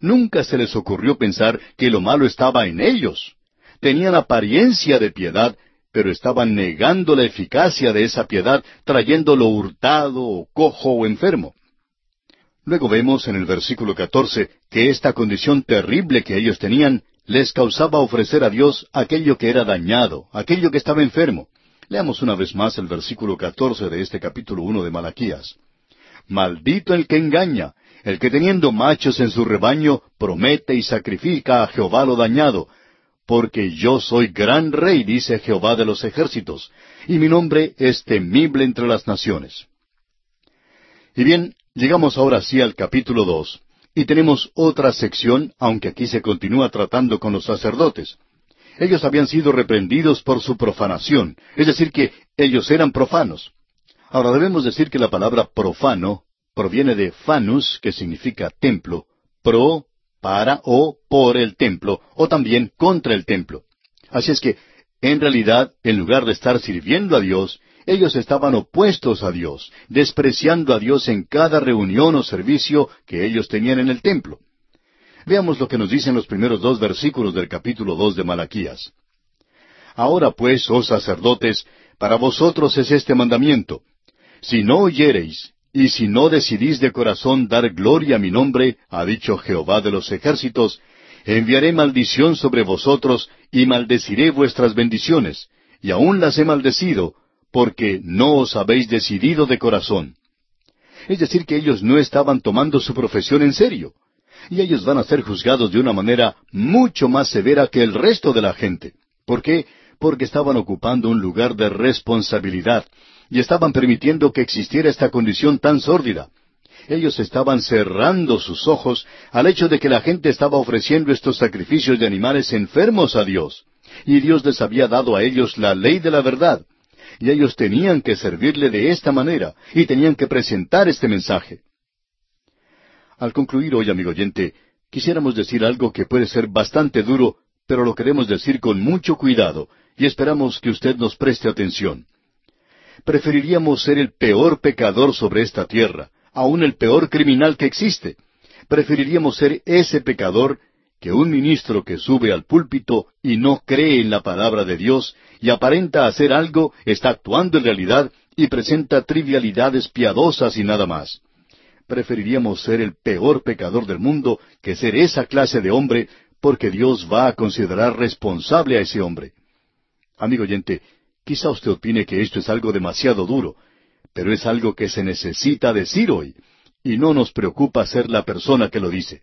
Nunca se les ocurrió pensar que lo malo estaba en ellos. Tenían apariencia de piedad, pero estaban negando la eficacia de esa piedad, trayéndolo hurtado, o cojo o enfermo. Luego vemos en el versículo catorce que esta condición terrible que ellos tenían les causaba ofrecer a Dios aquello que era dañado, aquello que estaba enfermo. Leamos una vez más el versículo catorce de este capítulo uno de Malaquías. Maldito el que engaña, el que teniendo machos en su rebaño promete y sacrifica a Jehová lo dañado, porque yo soy gran rey, dice Jehová de los ejércitos, y mi nombre es temible entre las naciones. Y bien, llegamos ahora sí al capítulo dos, y tenemos otra sección, aunque aquí se continúa tratando con los sacerdotes. Ellos habían sido reprendidos por su profanación, es decir, que ellos eran profanos. Ahora debemos decir que la palabra profano proviene de fanus, que significa templo, pro para o por el templo, o también contra el templo. Así es que, en realidad, en lugar de estar sirviendo a Dios, ellos estaban opuestos a Dios, despreciando a Dios en cada reunión o servicio que ellos tenían en el templo. Veamos lo que nos dicen los primeros dos versículos del capítulo dos de Malaquías. Ahora pues, oh sacerdotes, para vosotros es este mandamiento. Si no oyereis y si no decidís de corazón dar gloria a mi nombre, ha dicho Jehová de los ejércitos, enviaré maldición sobre vosotros y maldeciré vuestras bendiciones, y aún las he maldecido, porque no os habéis decidido de corazón. Es decir, que ellos no estaban tomando su profesión en serio, y ellos van a ser juzgados de una manera mucho más severa que el resto de la gente. ¿Por qué? Porque estaban ocupando un lugar de responsabilidad, y estaban permitiendo que existiera esta condición tan sórdida. Ellos estaban cerrando sus ojos al hecho de que la gente estaba ofreciendo estos sacrificios de animales enfermos a Dios. Y Dios les había dado a ellos la ley de la verdad. Y ellos tenían que servirle de esta manera y tenían que presentar este mensaje. Al concluir hoy, amigo oyente, quisiéramos decir algo que puede ser bastante duro, pero lo queremos decir con mucho cuidado y esperamos que usted nos preste atención preferiríamos ser el peor pecador sobre esta tierra, aun el peor criminal que existe. Preferiríamos ser ese pecador que un ministro que sube al púlpito y no cree en la palabra de Dios y aparenta hacer algo, está actuando en realidad y presenta trivialidades piadosas y nada más. Preferiríamos ser el peor pecador del mundo que ser esa clase de hombre porque Dios va a considerar responsable a ese hombre. Amigo oyente, Quizá usted opine que esto es algo demasiado duro, pero es algo que se necesita decir hoy, y no nos preocupa ser la persona que lo dice.